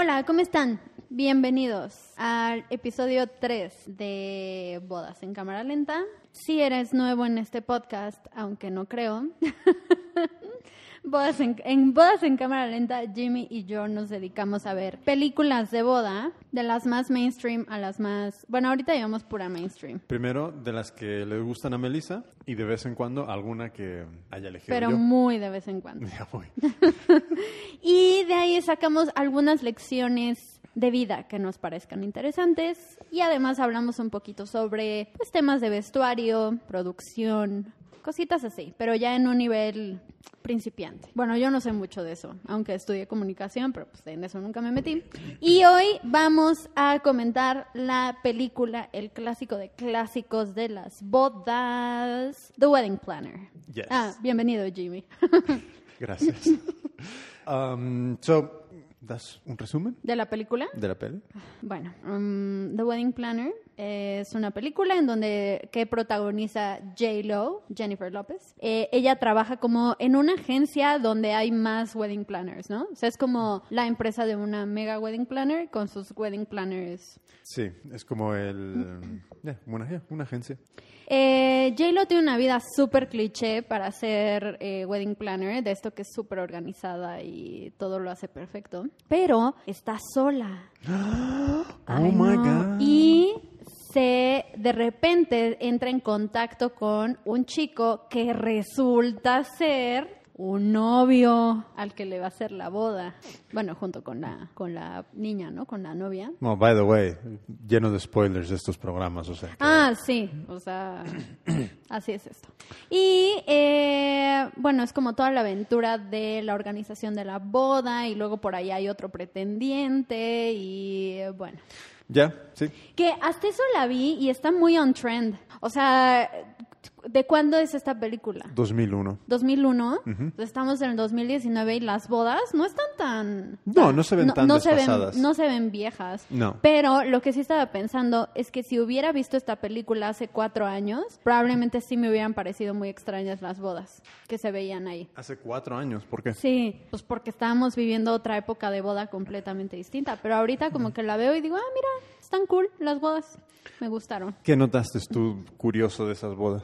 Hola, ¿cómo están? Bienvenidos al episodio 3 de Bodas en Cámara Lenta. Si eres nuevo en este podcast, aunque no creo, Bodas en, en Bodas en Cámara Lenta, Jimmy y yo nos dedicamos a ver películas de boda, de las más mainstream a las más... Bueno, ahorita llevamos pura mainstream. Primero, de las que le gustan a Melissa y de vez en cuando alguna que haya elegido Pero yo. muy de vez en cuando. Ya voy. Y de ahí sacamos algunas lecciones de vida que nos parezcan interesantes y además hablamos un poquito sobre pues, temas de vestuario, producción, cositas así, pero ya en un nivel principiante. Bueno, yo no sé mucho de eso, aunque estudié comunicación, pero pues en eso nunca me metí. Y hoy vamos a comentar la película, el clásico de clásicos de las bodas, The Wedding Planner. Yes. Ah, bienvenido Jimmy. Gracias. um, so, ¿das un resumen ¿De la película? de la peli? Bueno, um, The Wedding Planner es una película en donde que protagoniza J Lo, Jennifer López. Eh, ella trabaja como en una agencia donde hay más wedding planners, ¿no? O sea, es como la empresa de una mega wedding planner con sus wedding planners. Sí, es como el... ya, una, agencia. Eh, J Lo tiene una vida súper cliché para ser eh, wedding planner, de esto que es súper organizada y todo lo hace perfecto, pero está sola. Ay, Oh my no. God. Y se de repente entra en contacto con un chico que resulta ser un novio al que le va a hacer la boda. Bueno, junto con la con la niña, ¿no? Con la novia. No, by the way, lleno de spoilers de estos programas, o sea. que- Ah, sí, o sea, así es esto. Y eh, bueno, es como toda la aventura de la organización de la boda y luego por ahí hay otro pretendiente y eh, bueno. Ya, sí. Que hasta eso la vi y está muy on trend. O sea, ¿de cuándo es esta película? 2001. 2001, estamos en el 2019 y las bodas no están tan... No, no se ven tan se ven, desfasadas. no se ven viejas. No. Pero lo que sí estaba pensando es que si hubiera visto esta película hace cuatro años, probablemente sí me hubieran parecido muy extrañas las bodas que se veían ahí. Hace cuatro años, ¿por qué? Sí, pues porque estábamos viviendo otra época de boda completamente distinta. Pero ahorita como que la veo y digo, ah, mira, están cool las bodas. Me gustaron. ¿Qué notaste tú curioso de esas bodas?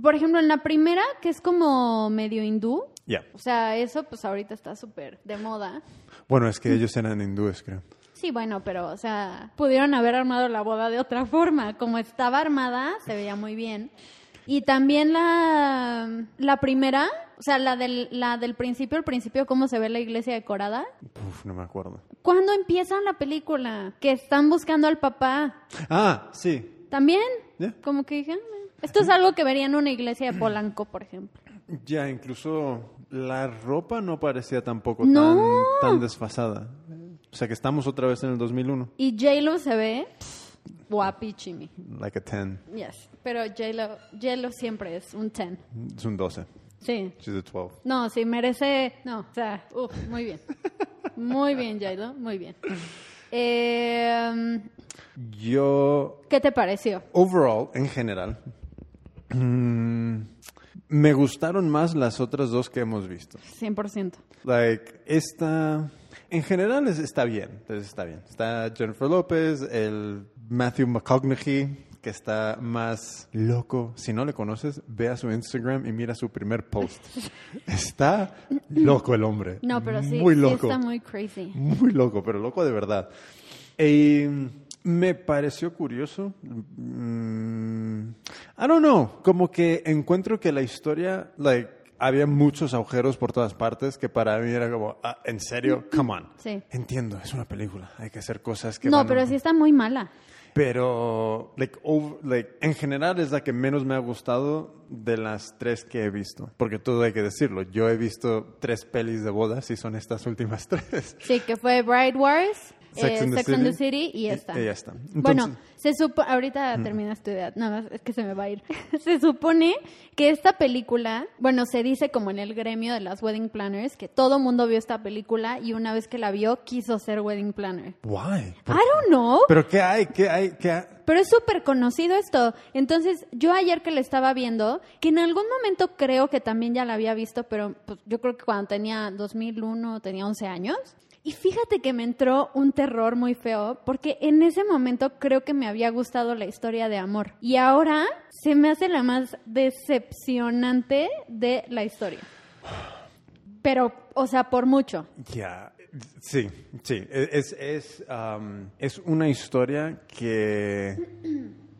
Por ejemplo, en la primera, que es como medio hindú, Ya. o sea, eso pues ahorita está súper de moda. Bueno, es que ellos eran hindúes, creo. Sí, bueno, pero, o sea, pudieron haber armado la boda de otra forma. Como estaba armada, se veía muy bien. Y también la, la primera, o sea, la del, la del principio, el principio, cómo se ve la iglesia decorada. Uf, no me acuerdo. ¿Cuándo empieza la película? Que están buscando al papá. Ah, sí. ¿También? Ya. Como que dije, "Ah, esto es algo que vería en una iglesia de Polanco, por ejemplo. Ya, incluso la ropa no parecía tampoco No. tan, tan desfasada. O sea que estamos otra vez en el 2001. Y J-Lo se ve guapichimi. Like a 10. Yes. Pero J-Lo, J-Lo siempre es un 10. Es un 12. Sí. She's a 12. No, sí, merece. No, o sea, uf, muy bien. Muy bien, J-Lo, muy bien. Eh, Yo, ¿Qué te pareció? overall, en general, mm, me gustaron más las otras dos que hemos visto. 100%. Like, esta, en general es- está bien, entonces está bien. Está Jennifer López, el Matthew McConaughey, que está más loco. Si no le conoces, ve a su Instagram y mira su primer post. Está loco el hombre. No, pero sí, Muy sí loco. está muy crazy. Muy loco, pero loco de verdad. Y me pareció curioso. Mm, I don't know. Como que encuentro que la historia, like, había muchos agujeros por todas partes que para mí era como, ah, ¿en serio? Come on. Sí. Entiendo, es una película. Hay que hacer cosas que No, van- pero sí está muy mala. Pero, like, over- like, en general es la que menos me ha gustado de las tres que he visto. Porque todo hay que decirlo. Yo he visto tres pelis de bodas y son estas últimas tres. Sí, que fue Bride Wars, Sex eh, and the Sex and the City. Y esta. Y ya está. bueno, se supo, ahorita terminas tu idea, nada más es que se me va a ir. se supone que esta película, bueno, se dice como en el gremio de las wedding planners que todo mundo vio esta película y una vez que la vio quiso ser wedding planner. Why? I don't know, ¿Pero qué hay? ¿Qué hay? ¿Qué hay? pero es súper conocido esto. Entonces, yo ayer que le estaba viendo, que en algún momento creo que también ya la había visto, pero pues, yo creo que cuando tenía 2001, tenía 11 años. Y fíjate que me entró un terror muy feo porque en ese momento creo que me había gustado la historia de amor. Y ahora se me hace la más decepcionante de la historia. Pero, o sea, por mucho. Ya, sí, sí. Es, es, um, es una historia que,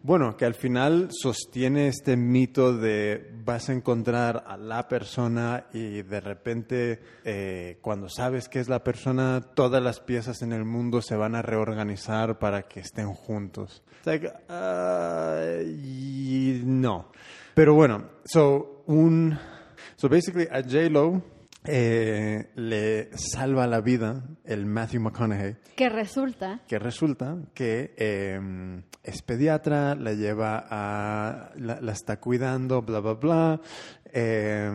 bueno, que al final sostiene este mito de vas a encontrar a la persona y de repente eh, cuando sabes que es la persona, todas las piezas en el mundo se van a reorganizar para que estén juntos. It's like, uh, y no. Pero bueno, so, un, so basically a J-Lo eh, le salva la vida el Matthew McConaughey, Que resulta. que resulta que eh, es pediatra, la lleva a, la, la está cuidando, bla, bla, bla. Eh,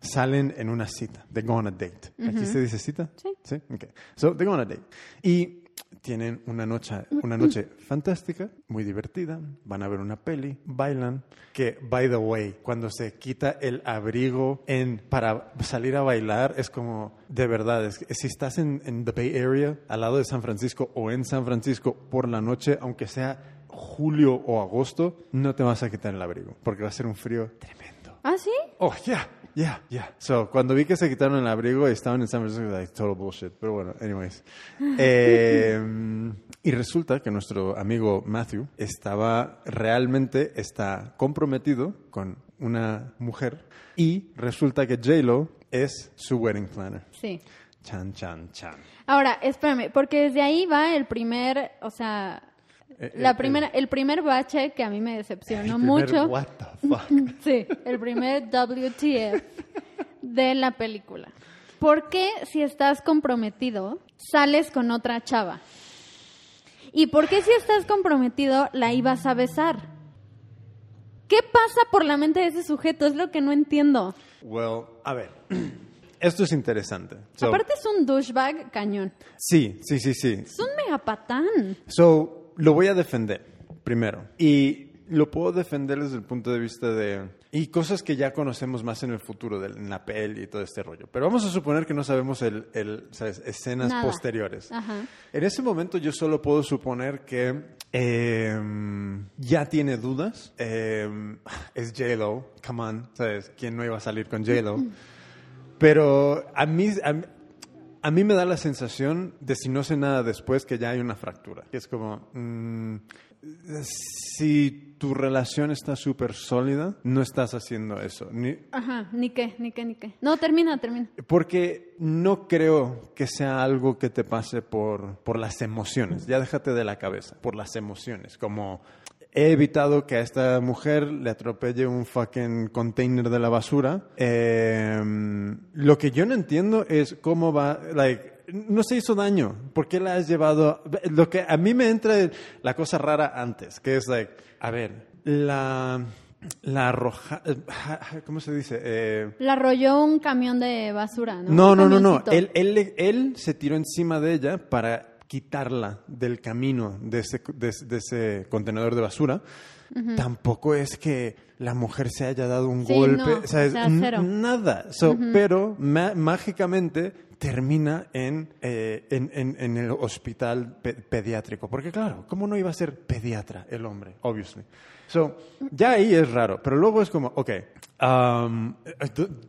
salen en una cita. They go on a date. ¿Aquí se dice cita? Sí. Sí, okay. So, they go on a date. Y tienen una noche, una noche fantástica, muy divertida. Van a ver una peli, bailan. Que, by the way, cuando se quita el abrigo en, para salir a bailar, es como, de verdad, es, si estás en, en the Bay Area, al lado de San Francisco o en San Francisco por la noche, aunque sea julio o agosto, no te vas a quitar el abrigo, porque va a ser un frío tremendo. ¿Ah, sí? Oh, yeah, yeah, yeah. So, cuando vi que se quitaron el abrigo y estaban en San Francisco, like, total bullshit. Pero bueno, anyways. Eh, y resulta que nuestro amigo Matthew estaba, realmente está comprometido con una mujer y resulta que J-Lo es su wedding planner. Sí. Chan, chan, chan. Ahora, espérame, porque desde ahí va el primer, o sea, la eh, primera, el primer bache que a mí me decepcionó el mucho. What the fuck. Sí, el primer WTF de la película. ¿Por qué si estás comprometido sales con otra chava? ¿Y por qué si estás comprometido la ibas a besar? ¿Qué pasa por la mente de ese sujeto? Es lo que no entiendo. Well, a ver. Esto es interesante. So, Aparte es un douchebag cañón. sí, sí, sí, sí. Es un megapatán. So, lo voy a defender primero. Y lo puedo defender desde el punto de vista de... Y cosas que ya conocemos más en el futuro, de, en la peli y todo este rollo. Pero vamos a suponer que no sabemos el, el, ¿sabes? escenas Nada. posteriores. Ajá. En ese momento yo solo puedo suponer que eh, ya tiene dudas. Eh, es J-Lo, come on, ¿sabes? ¿Quién no iba a salir con J-Lo? Pero a mí, a, mí- a mí me da la sensación de si no sé nada después que ya hay una fractura. Es como, mm, si tu relación está súper sólida, no estás haciendo eso. Ni- Ajá, ni qué, ni qué, ni qué. No, termina, termina. porque no creo que sea algo que te pase por, por las emociones. Ya déjate de la cabeza, por las emociones. Como he evitado que a esta mujer le atropelle un fucking container de la basura. Eh, lo que yo no entiendo es cómo va, like, no se hizo daño. ¿Por qué la has llevado? Lo que a mí me entra la cosa rara antes, que es like, a ver, la la arroja, eh, ¿cómo se dice? Eh, La arrolló un camión de basura, ¿no? no, no, no, no. Él, él, él se tiró encima de ella para quitarla del camino de ese, de, ese- de ese contenedor de basura. Tampoco es que la mujer se haya dado un Sí, golpe, no, ¿sabes? o sea, N- cero. nada. So, Pero mágicamente termina en, eh, en, en- en el hospital pe- pediátrico. Porque claro, ¿cómo no iba a ser pediatra el hombre? Obviously. So, ya ahí es raro, pero luego es como, ok, um,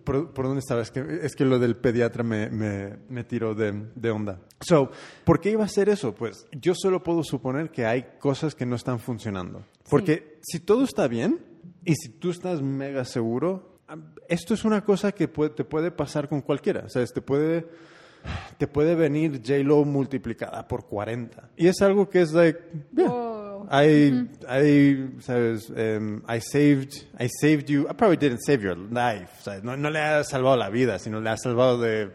¿por, por dónde estaba? Es que, es que lo del pediatra me, me, me tiró de, de onda. So, ¿por qué iba a ser eso? Pues yo solo puedo suponer que hay cosas que no están funcionando. Porque si todo está bien y si tú estás mega seguro, esto es una cosa que puede- te puede pasar con cualquiera. O sea, te puede, te puede venir J-Lo multiplicada por 40. Y es algo que es like, yeah, Oh. I, I, sabes, um, I saved, I saved you. I probably didn't save your life. ¿sabes? No, no le ha salvado la vida, sino le ha salvado de,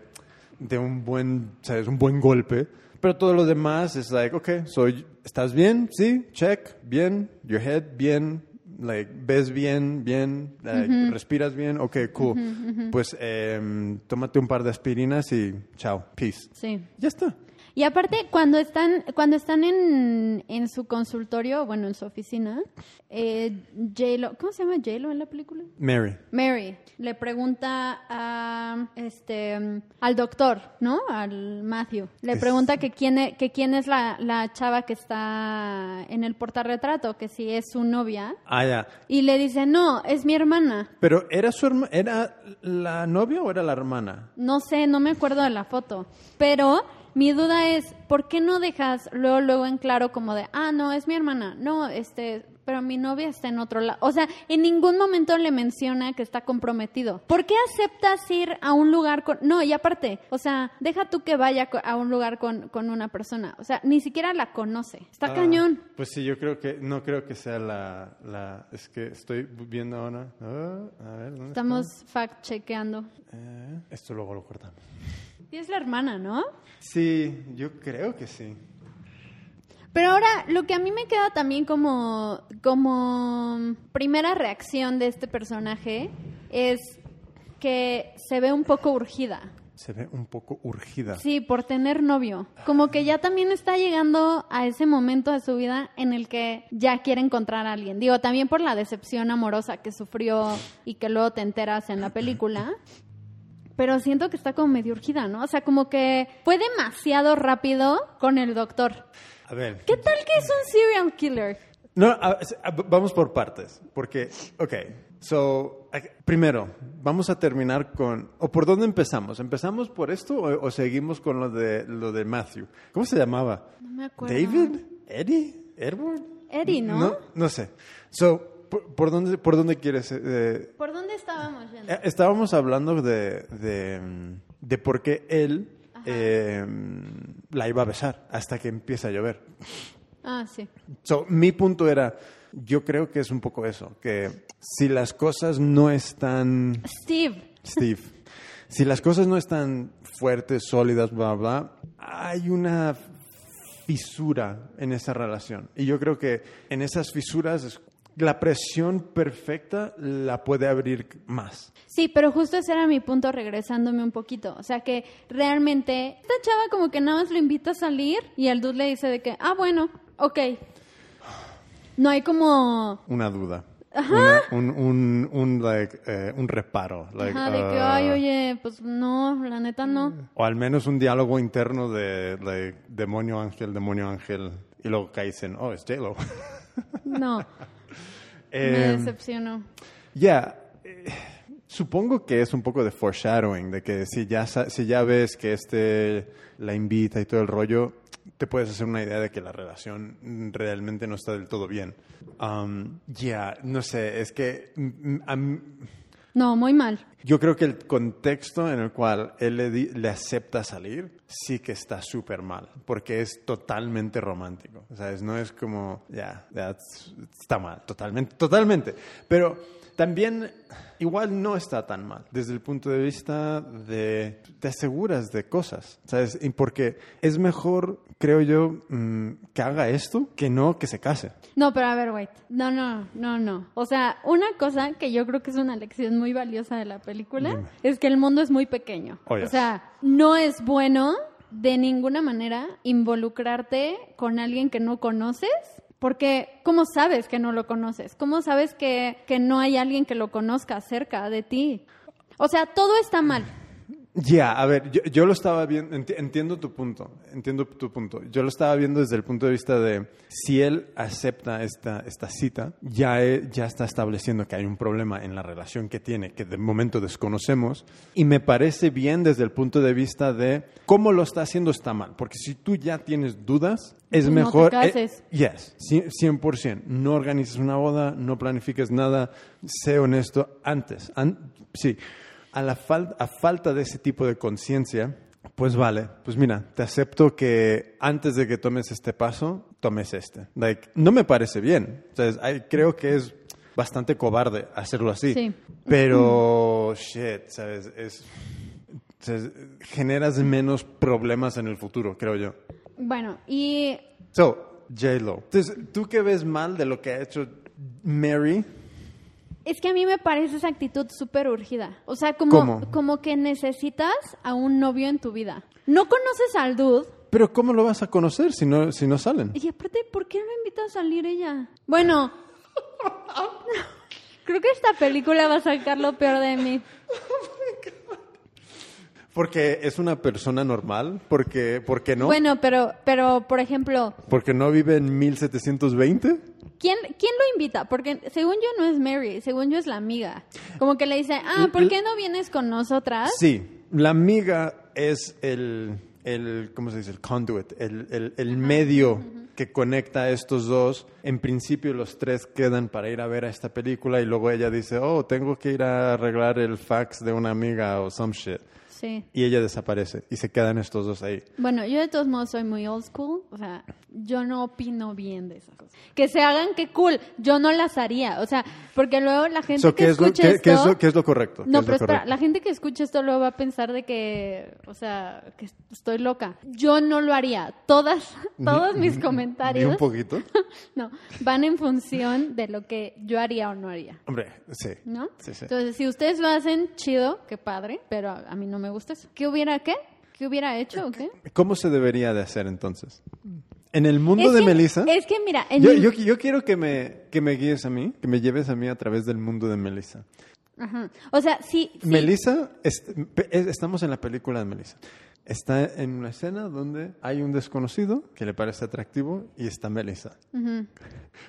de un buen, sabes, un buen golpe. Pero todo lo demás es like, okay, so, ¿estás bien? Sí, check, bien, your head, bien, like, ves bien, bien, like, respiras bien, okay, cool. Pues, em, tómate un par de aspirinas y chao, peace. Sí. Ya está. Y aparte, cuando están, cuando están en, en su consultorio, bueno, en su oficina, eh, J-Lo, ¿cómo se llama J-Lo en la película? Mary. Mary le pregunta a, este, al doctor, ¿no? Al Matthew. Le Es- pregunta que quién es, que quién es la, la chava que está en el portarretrato, que si es su novia. Ah, ya. Y le dice, no, es mi hermana. Pero ¿era su herma- ¿Era la novia o era la hermana? No sé, no me acuerdo de la foto. Pero mi duda es, ¿por qué no dejas luego, luego en claro como de, ah, no, es mi hermana? No, este, pero mi novia está en otro lado. O sea, en ningún momento le menciona que está comprometido. ¿Por qué aceptas ir a un lugar con... No, y aparte, o sea, deja tú que vaya a un lugar con, con una persona. O sea, ni siquiera la conoce. Está Ah, cañón. Pues sí, yo creo que, no creo que sea la, la es que estoy viendo ahora. Ah, a ver, ¿dónde? Estamos fact-chequeando. Eh, esto luego lo cortamos. Y es la hermana, ¿no? Sí, yo creo que sí. Pero ahora, lo que a mí me queda también como, como primera reacción de este personaje es que se ve un poco urgida. Se ve un poco urgida. Sí, por tener novio. Como que ya también está llegando a ese momento de su vida en el que ya quiere encontrar a alguien. Digo, también por la decepción amorosa que sufrió y que luego te enteras en la película. Pero siento que está como medio urgida, ¿no? O sea, como que fue demasiado rápido con el doctor. A ver. ¿Qué tal que es un serial killer? No, a- a- vamos por partes, porque, ok, so, primero, vamos a terminar con, o por dónde empezamos, ¿empezamos por esto o, o seguimos con lo de, lo de Matthew? ¿Cómo se llamaba? No me acuerdo. ¿David? ¿Eddie? ¿Edward? Eddie, ¿no? No, no sé. So, ¿por, por dónde, por dónde quieres? eh, ¿Por dónde estábamos yendo? eh, estábamos hablando de, de, de por qué él eh, la iba a besar hasta que empieza a llover. Ah, sí. So, mi punto era, yo creo que es un poco eso, que si las cosas no están, Steve. Steve, si las cosas no están fuertes, sólidas, bla, bla, hay una fisura en esa relación. Y yo creo que en esas fisuras es- la presión perfecta la puede abrir más. Sí, pero justo ese era mi punto regresándome un poquito. O sea que realmente esta chava como que nada más lo invita a salir y el dude le dice de que, ah, bueno, ok. No hay como... Una duda. Una- un, un, un, like, eh, un reparo. like, Ajá, de que, ah, ay, oye, pues no, la neta no. O al menos un diálogo interno de like, demonio ángel, demonio ángel. Y luego caes en, oh, es J-Lo. No, me Em, decepcionó. Ya, eh, supongo que es un poco de foreshadowing, de que si ya, si ya ves que este la invita y todo el rollo, te puedes hacer una idea de que la relación realmente no está del todo bien. Um, Ya, no sé, es que mm, mm, No, muy mal. yo creo que el contexto en el cual él le, acepta salir sí que está súper mal, porque es totalmente romántico. O sea, no es como, ya, that's- está mal, totalmente, totalmente. Pero también igual no está tan mal, desde el punto de vista de, te aseguras de cosas, ¿sabes? Y porque es mejor, creo yo, mm, que haga esto que no que se case. No, pero a ver, wait. No, no, no, no. O sea, una cosa que yo creo que es una lección muy valiosa de la película Dime. es que el mundo es muy pequeño. Oh, yes. O sea, no es bueno de ninguna manera involucrarte con alguien que no conoces. Porque, ¿cómo sabes que no lo conoces? ¿Cómo sabes que, que no hay alguien que lo conozca cerca de ti? O sea, todo está mal. Ya, a ver, yo, yo lo estaba viendo, enti- entiendo tu punto, entiendo tu punto. Yo lo estaba viendo desde el punto de vista de si él acepta esta, esta cita, ya, e- ya está estableciendo que hay un problema en la relación que tiene, que de momento desconocemos, y me parece bien desde el punto de vista de cómo lo está haciendo está mal, porque si tú ya tienes dudas, es No te mejor... eh, cases. yes, cien- 100%. No organices una boda, no planifiques nada, sé honesto antes. An- sí, a, la fal- a falta de ese tipo de conciencia, pues vale, pues mira, te acepto que antes de que tomes este paso, tomes este. Like, no me parece bien. O sea, creo que es bastante cobarde hacerlo así. Sí. Pero, shit, ¿sabes? Es, ¿sabes? generas menos problemas en el futuro, creo yo. Bueno, y So, J-Lo. Entonces, ¿tú qué ves mal de lo que ha hecho Mary? Es que a mí me parece esa actitud súper urgida. O sea, como, ¿Cómo? como que necesitas a un novio en tu vida. No conoces al dude, Pero ¿cómo lo vas a conocer si no, si no salen? Y aparte, ¿por qué no invita a salir ella? Bueno, creo que esta película va a sacar lo peor de mí. Porque es una persona normal, porque, ¿por qué no? Bueno, pero, pero, por ejemplo, Porque no vive en 1720. ¿quién, ¿quién lo invita? Porque según yo no es Mary, según yo es la amiga. Como que le dice, ah, ¿por qué no vienes con nosotras? Sí, la amiga es el, el ¿cómo se dice? El conduit, el, el- el medio que conecta a estos dos. En principio los tres quedan para ir a ver a esta película y luego ella dice, oh, tengo que ir a arreglar el fax de una amiga o some shit. Sí. Y ella desaparece y se quedan estos dos ahí. Bueno, yo de todos modos soy muy old school, o sea, yo no opino bien de esas cosas. Que se hagan, qué cool, yo no las haría, o sea, porque luego la gente So, que ¿qué, es lo, escucha qué- esto... qué es lo, qué es lo correcto? ¿Qué No, pero espera, la gente que escucha esto luego va a pensar de que, o sea, que estoy loca. Yo no lo haría. Todas, todos mis comentarios un poquito. no, van en función de lo que yo haría o no haría. Hombre, sí. ¿No? Sí, sí. Entonces, si ustedes lo hacen, chido, qué padre, pero a, a mí no me gusta eso. ¿Qué hubiera qué? ¿Qué hubiera hecho o qué? ¿Cómo se debería de hacer entonces? En el mundo Es de que- Melissa... Es que mira, en Yo, mi- yo, yo quiero que me, que me guíes a mí, que me lleves a mí a través del mundo de Melissa. Ajá. O sea, sí, sí. Melissa, es- es- estamos en la película de Melissa. Está en una escena donde hay un desconocido que le parece atractivo y está Melissa.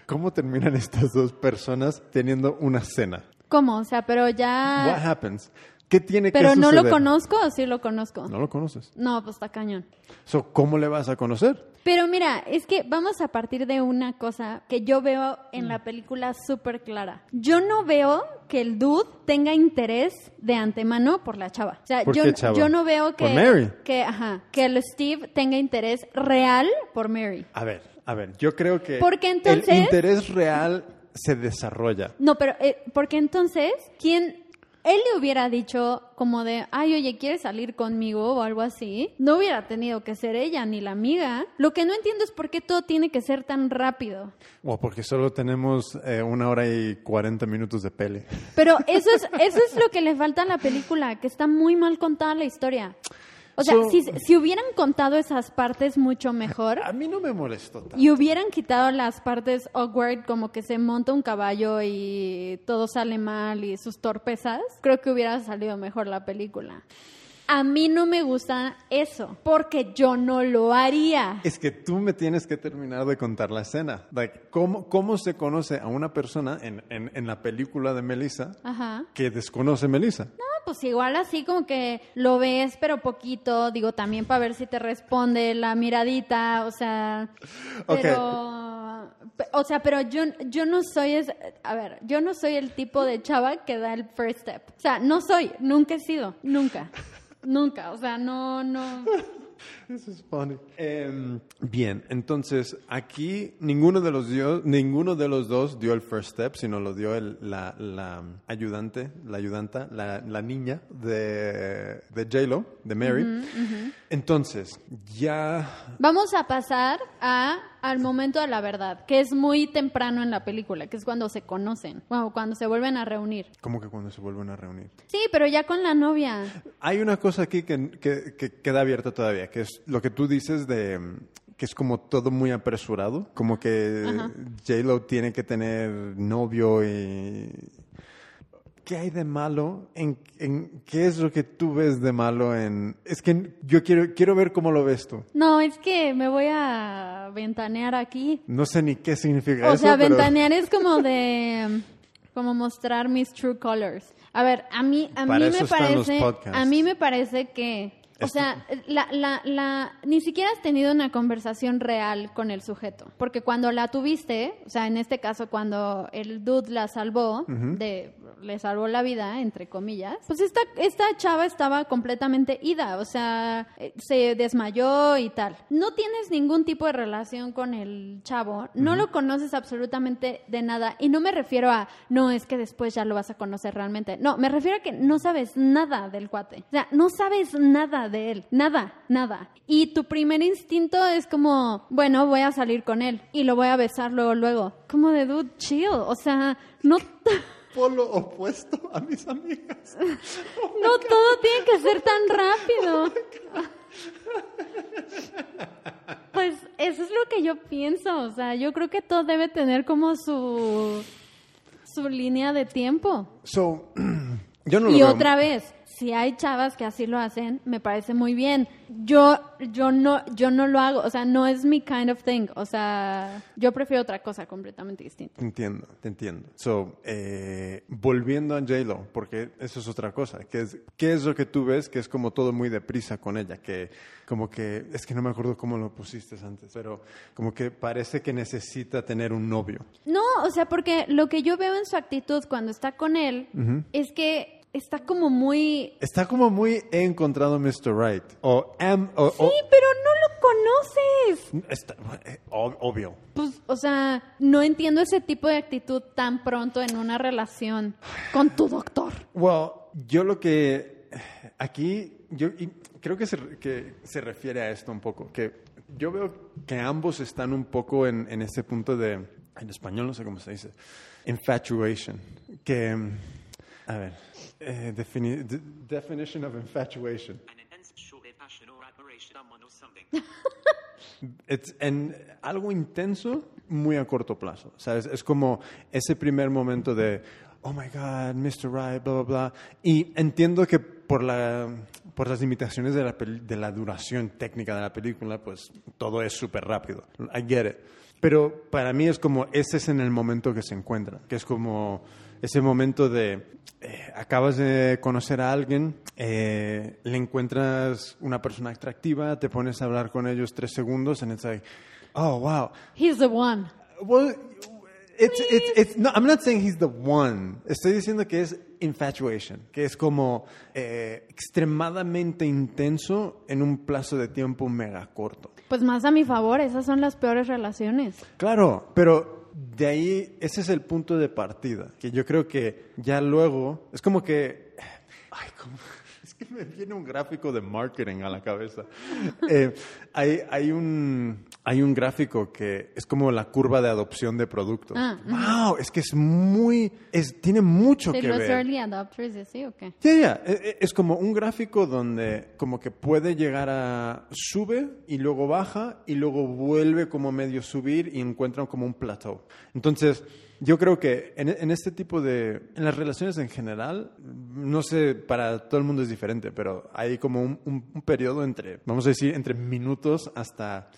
¿Cómo terminan estas dos personas teniendo una cena? ¿Cómo? O sea, pero What ya... happens? ¿Qué tiene ¿Pero que no suceder? lo conozco o sí lo conozco? No lo conoces. No, pues está cañón. So, ¿Cómo le vas a conocer? Pero mira, es que vamos a partir de una cosa que yo veo en Mm. la película súper clara. Yo no veo que el dude tenga interés de antemano por la chava. O sea, ¿Por yo, qué chava? yo no veo que, ¿Por Mary? que, ajá, que el Steve tenga interés real por Mary. A ver, a ver, yo creo que Porque el entonces- interés real se desarrolla. No, pero eh, porque entonces, ¿quién? Él le hubiera dicho como de, ay, oye, ¿quieres salir conmigo o algo así? No hubiera tenido que ser ella ni la amiga. Lo que no entiendo es por qué todo tiene que ser tan rápido. O porque solo tenemos eh, una hora y 40 minutos de peli. Pero eso es, eso es lo que le falta a la película, que está muy mal contada la historia. O sea, So- si, si hubieran contado esas partes mucho mejor A mí no me molestó tanto. y hubieran quitado las partes awkward, como que se monta un caballo y todo sale mal y sus torpezas, creo que hubiera salido mejor la película. A mí no me gusta eso, porque yo no lo haría. Es que tú me tienes que terminar de contar la escena. Like, ¿cómo, ¿Cómo se conoce a una persona en, en, en la película de Melissa Ajá. que desconoce a Melissa? No, pues igual así como que lo ves, pero poquito, digo, también para ver si te responde la miradita, o sea, Ok. pero, pe- o sea, pero yo, yo no soy, es, a ver, yo no soy el tipo de chava que da el first step, o sea, no soy, nunca he sido, nunca, nunca, o sea, no, no, Eso es funny. Em, bien, entonces aquí ninguno de los dio, ninguno de los dos dio el first step, sino lo dio el- la, la ayudante, la ayudanta, la, la niña de, de J-Lo, de Mary. Entonces, ya Vamos a pasar a, al momento de la verdad, que es muy temprano en la película, que es cuando se conocen, bueno, cuando se vuelven a reunir. como que cuando se vuelven a reunir. Sí, pero ya con la novia. Hay una cosa aquí que, que- que queda abierta todavía, que es lo que tú dices de mm, que es como todo muy apresurado, como que J-Lo tiene que tener novio y... ¿Qué hay de malo? En, en- ¿Qué es lo que tú ves de malo en...? Es que yo quiero, quiero ver cómo lo ves tú. No, es que me voy a ventanear aquí. No sé ni qué significa O eso, sea, pero- ventanear es como de como mostrar mis true colors. A ver, a mí a Para mí eso me parece a mí me parece que o sea, la, la, la, ni siquiera has tenido una conversación real con el sujeto. Porque cuando la tuviste, o sea, en este caso, cuando el dude la salvó, de, le salvó la vida, entre comillas, pues esta, esta chava estaba completamente ida. O sea, se desmayó y tal. No tienes ningún tipo de relación con el chavo. No lo conoces absolutamente de nada. Y no me refiero a, no, es que después ya lo vas a conocer realmente. No, me refiero a que no sabes nada del cuate. O sea, no sabes nada de él. Nada, nada. Y tu primer instinto es como, bueno, voy a salir con él y lo voy a besar luego, luego. Como de dude, chill. O sea, no, Polo opuesto a mis amigas. no todo tiene que ser tan rápido. Pues eso es lo que yo pienso, o sea, yo creo que todo debe tener como su su línea de tiempo. So, yo no lo Y veo- otra vez, si hay chavas que así lo hacen, me parece muy bien. Yo, yo no, yo no lo hago, o sea, no es mi kind of thing. O sea, yo prefiero otra cosa completamente distinta. Entiendo, te entiendo. So, eh, volviendo a J-Lo, porque eso es otra cosa. Que es, ¿Qué es lo que tú ves que es como todo muy deprisa con ella? Que como que, es que no me acuerdo cómo lo pusiste antes, pero como que parece que necesita tener un novio. No, o sea, porque lo que yo veo en su actitud cuando está con él es que está como muy... Está como muy he encontrado a Mr. Right. O am, o, Sí, o- pero no lo conoces. está- eh, ob- obvio. Pues, o sea, no entiendo ese tipo de actitud tan pronto en una relación con tu doctor. Well, yo lo que aquí, yo y creo que se, que se refiere a esto un poco, que yo veo que ambos están un poco en, en ese punto de, en español no sé cómo se dice, infatuation, que, a ver, eh, defini- de- definition of infatuation. An intense sure passion or admiration for someone or something. Es en algo intenso muy a corto plazo, ¿sabes? Es como ese primer momento de, oh my God, Mr. Right, bla, bla, bla. Y entiendo que por, la, por las limitaciones de la, de la duración técnica de la película, pues todo es súper rápido. I get it. Pero para mí es como, ese es en el momento que se encuentran, que es como ese momento de, eh, acabas de conocer a alguien, eh, le encuentras una persona atractiva, te pones a hablar con ellos tres segundos, and it's like, oh, wow. He's the one. Well, it's, it's, it's, no, I'm not saying he's the one. Estoy diciendo que es infatuation, que es como eh, extremadamente intenso en un plazo de tiempo mega corto. Pues más a mi favor, esas son las peores relaciones. Claro, pero de ahí ese es el punto de partida, que yo creo que ya luego es como que ay, ¿cómo? es que me viene un gráfico de marketing a la cabeza. Eh, hay, hay un hay un gráfico que es como la curva de adopción de productos. Ah, wow, es que es muy es tiene mucho ¿De que los ver. early adopters así o qué? Ya, ya, e- es como un gráfico donde como que puede llegar a sube y luego baja y luego vuelve como medio subir y encuentra como un plateau. Entonces, yo creo que en, en este tipo de, en las relaciones en general, no sé, para todo el mundo es diferente, pero hay como un, un- un periodo entre, vamos a decir, entre minutos hasta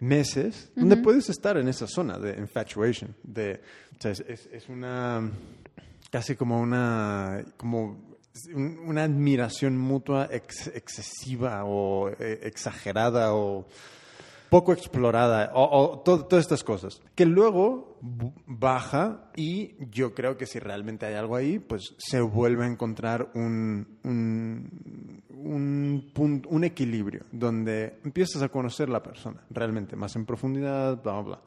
meses, donde puedes estar en esa zona de infatuation, de, o sea, es- es- una casi como una como un- una admiración mutua ex- excesiva o eh, exagerada o poco explorada o, o to- todas estas cosas que luego baja y yo creo que si realmente hay algo ahí pues se vuelve a encontrar un un, un, pun- un equilibrio donde empiezas a conocer la persona realmente más en profundidad bla bla bla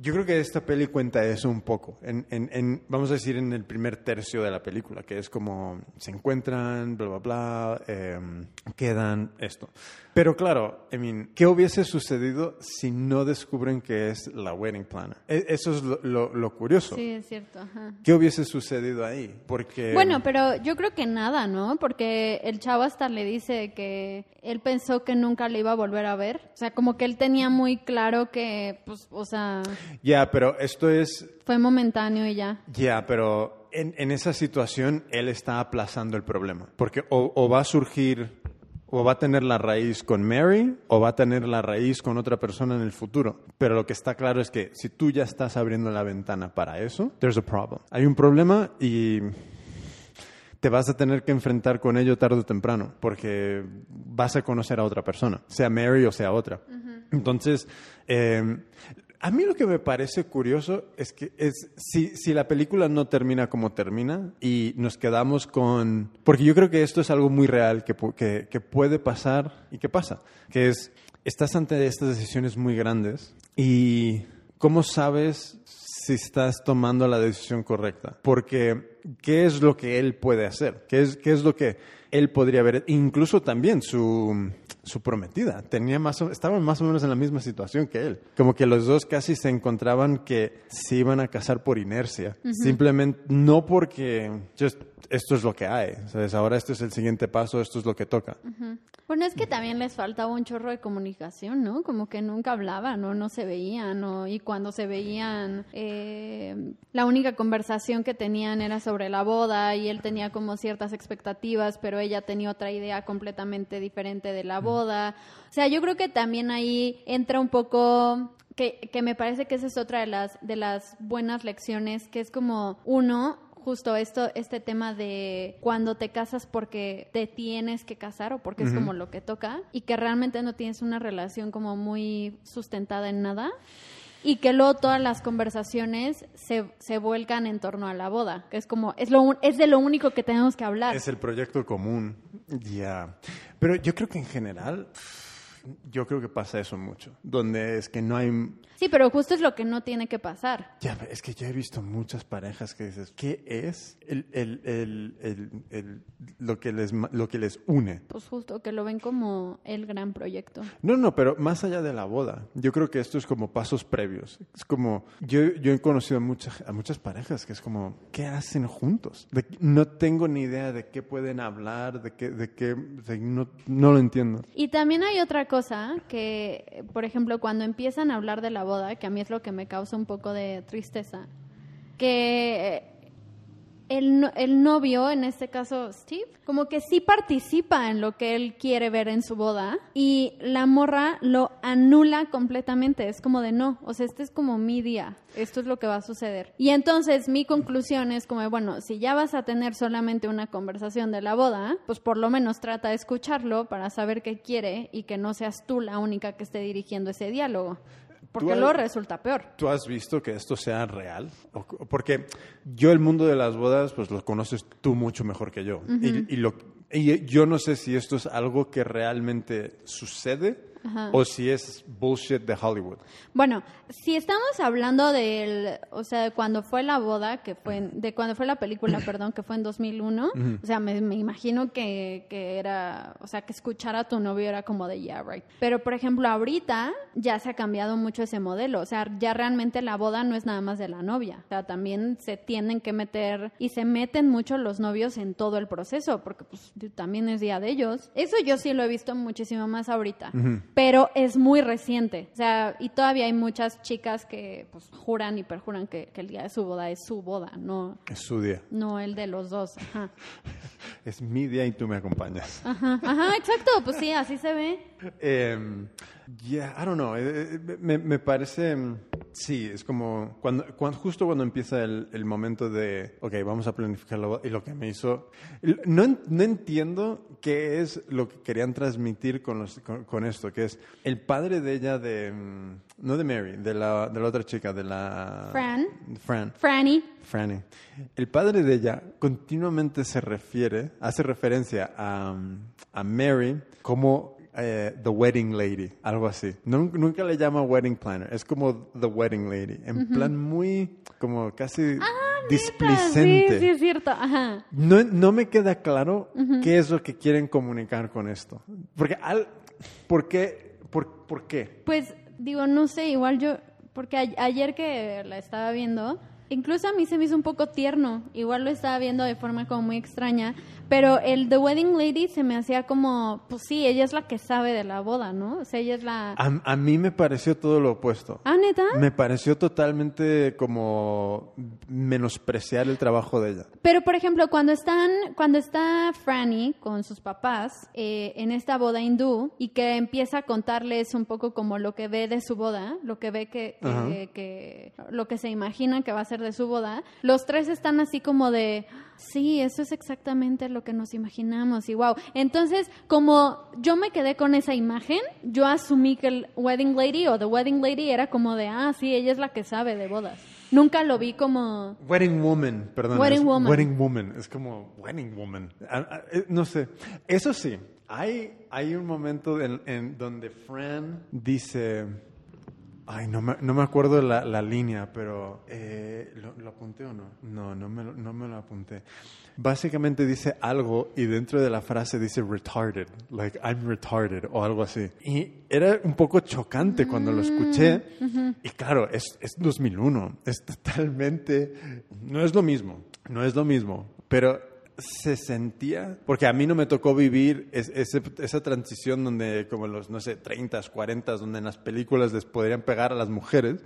yo creo que esta peli cuenta eso un poco, en, en- en- vamos a decir en el primer tercio de la película, que es como se encuentran, bla, bla, bla, em, quedan esto. Pero claro, I mean, ¿qué hubiese sucedido si no descubren que es la wedding planner? E- Eso es lo, lo- lo curioso. Sí, es cierto. Ajá. ¿Qué hubiese sucedido ahí? Porque... Bueno, pero yo creo que nada, ¿no? Porque el chavo hasta le dice que él pensó que nunca le iba a volver a ver. O sea, como que él tenía muy claro que, pues, o sea, Ya, pero esto es fue momentáneo y ya. Ya, pero en, en esa situación él está aplazando el problema. Porque o, o va a surgir, o va a tener la raíz con Mary, o va a tener la raíz con otra persona en el futuro. Pero lo que está claro es que si tú ya estás abriendo la ventana para eso, there's a problem. Hay un problema y te vas a tener que enfrentar con ello tarde o temprano, porque vas a conocer a otra persona, sea Mary o sea otra. Entonces, eh, a mí lo que me parece curioso es que es si, si la película no termina como termina y nos quedamos con... Porque yo creo que esto es algo muy real que, que, que puede pasar y que pasa, que es, estás ante estas decisiones muy grandes y ¿cómo sabes si estás tomando la decisión correcta. Porque, ¿qué es lo que él puede hacer? ¿Qué es, qué es lo que él podría ver? Incluso también su, su prometida. Tenía más o- estaban más o menos en la misma situación que él. Como que los dos casi se encontraban que se iban a casar por inercia. Simplemente, no porque just, esto es lo que hay. ¿sabes? Ahora este es el siguiente paso, esto es lo que toca. Bueno, es que también les faltaba un chorro de comunicación, ¿no? Como que nunca hablaban, ¿no? No se veían, ¿no? Y cuando se veían, eh, la única conversación que tenían era sobre la boda y él tenía como ciertas expectativas, pero ella tenía otra idea completamente diferente de la boda. O sea, yo creo que también ahí entra un poco que, que me parece que esa es otra de las, de las buenas lecciones, que es como uno, justo esto, este tema de cuando te casas porque te tienes que casar o porque es como lo que toca y que realmente no tienes una relación como muy sustentada en nada. Y que luego todas las conversaciones se, se vuelcan en torno a la boda, que es como, es, lo, es de lo único que tenemos que hablar. Es el proyecto común. Ya. Pero yo creo que en general, yo creo que pasa eso mucho. Donde es que no hay Sí, pero justo es lo que no tiene que pasar. Ya, es que yo he visto muchas parejas que dices, ¿qué es el, el- el- el- lo, que les, lo que les une? Pues justo que lo ven como el gran proyecto. No, no, pero más allá de la boda, yo creo que esto es como pasos previos. Es como, yo, yo he conocido a muchas, a muchas parejas que es como, ¿qué hacen juntos? De- no tengo ni idea de qué pueden hablar, de qué, de qué, de- no, no lo entiendo. Y también hay otra cosa que, por ejemplo, cuando empiezan a hablar de la boda, que a mí es lo que me causa un poco de tristeza, que el, el novio, en este caso Steve, como que sí participa en lo que él quiere ver en su boda y la morra lo anula completamente. Es como de no, o sea, este es como mi día, esto es lo que va a suceder. Y entonces mi conclusión es como, bueno, si ya vas a tener solamente una conversación de la boda, pues por lo menos trata de escucharlo para saber qué quiere y que no seas tú la única que esté dirigiendo ese diálogo. Porque luego resulta peor. ¿Tú has visto que esto sea real? O- Porque yo el mundo de las bodas, pues lo conoces tú mucho mejor que yo. y, y lo, y yo no sé si esto es algo que realmente sucede o si es bullshit de Hollywood. Bueno, si estamos hablando del, o sea, de cuando fue la boda, que fue, en- de cuando fue la película, perdón, que fue en 2001, o sea, me, me imagino que, que era, o sea, que escuchar a tu novio era como de, yeah, right. Pero, por ejemplo, ahorita ya se ha cambiado mucho ese modelo, o sea, ya realmente la boda no es nada más de la novia, o sea, también se tienen que meter y se meten mucho los novios en todo el proceso, porque pues también es día de ellos. Eso yo sí lo he visto muchísimo más ahorita, pero es muy reciente, o sea, y todavía hay muchas chicas que pues juran y perjuran que, que el día de su boda es su boda, no, Es su día. no el de los dos. Ajá, Es mi día y tú me acompañas. ajá, ajá exacto, pues sí, así se ve. Eh, yeah, I don't know. Eh, eh, Me, me parece, mm, sí, es como cuando, cuando- justo cuando empieza el, el momento de, ok, vamos a planificar la boda, y lo que me hizo, no, no entiendo qué es lo que querían transmitir con, los- con, con esto, que es el padre de ella, de, mm, no de Mary, de la, de la otra chica, de la... Fran. Fran. Franny, Franny. El padre de ella continuamente se refiere, hace referencia a, a Mary como eh, The Wedding Lady, algo así. Nun- nunca le llama Wedding Planner, es como The Wedding Lady, en plan muy, como casi displicente. Ah, Sí, sí es cierto, ajá. No, no me queda claro qué es lo que quieren comunicar con esto. Porque, al, ¿por qué? ¿Por, por qué? Pues digo, no sé, igual yo, porque a- ayer que la estaba viendo, incluso a mí se me hizo un poco tierno, igual lo estaba viendo de forma como muy extraña, pero el The Wedding Lady se me hacía como, pues sí, ella es la que sabe de la boda, ¿no? O sea, ella es la... A, a mí me pareció todo lo opuesto. Ah, neta. Me pareció totalmente como menospreciar el trabajo de ella. Pero, por ejemplo, cuando están, cuando está Franny con sus papás eh, en esta boda hindú y que empieza a contarles un poco como lo que ve de su boda, lo que ve que, que- que- lo que se imagina que va a ser de su boda, los tres están así como de, sí, eso es exactamente lo que nos imaginamos y wow. Entonces, como yo me quedé con esa imagen, yo asumí que el wedding lady o the wedding lady era como de, ah, sí, ella es la que sabe de bodas. Nunca lo vi como Wedding Woman, perdón. Wedding es Woman. Wedding Woman, es como Wedding Woman. Ah, ah, eh, no sé. Eso sí, hay, hay un momento en, en donde Fran dice, Ay, no me, no me acuerdo la, la línea, pero eh, ¿lo, lo apunté o no? No, no me, lo- no me lo apunté. Básicamente dice algo y dentro de la frase dice retarded, like I'm retarded o algo así. Y era un poco chocante cuando lo escuché. Y claro, es, es 2001, es totalmente... No es lo mismo, no es lo mismo, pero se sentía, porque a mí no me tocó vivir es- esa transición donde como los, no sé, 30, 40, donde en las películas les podrían pegar a las mujeres.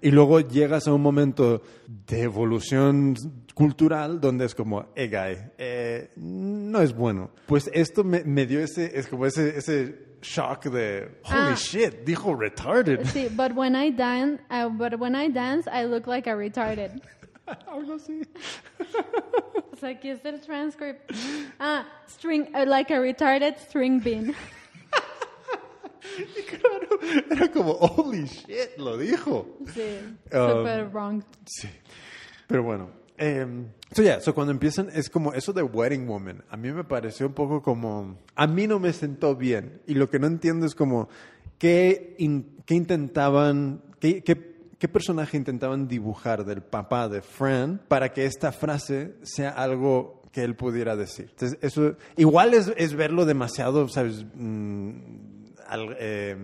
Y luego llegas a un momento de evolución cultural donde es como, eh, guy, eh, no es bueno. Pues esto me, me dio ese, es como ese, ese shock de, holy Ah. shit, dijo retarded. Sí, but when I dance, uh, but when I dance, I look like a retarded. Algo así. O sea, aquí está el transcript. Ah, string, uh, like a retarded string bean. Claro, era como, holy shit, lo dijo. Sí, Um, super wrong. Sí. Pero bueno. Eh, so yeah, so cuando empiezan es como eso de Wedding Woman. A mí me pareció un poco como. A mí no me sentó bien. Y lo que no entiendo es como. ¿Qué, in- qué intentaban. Qué, qué, qué personaje intentaban dibujar del papá de Fran para que esta frase sea algo que él pudiera decir? Entonces, eso. Igual es, es verlo demasiado, ¿sabes? Mm, eh,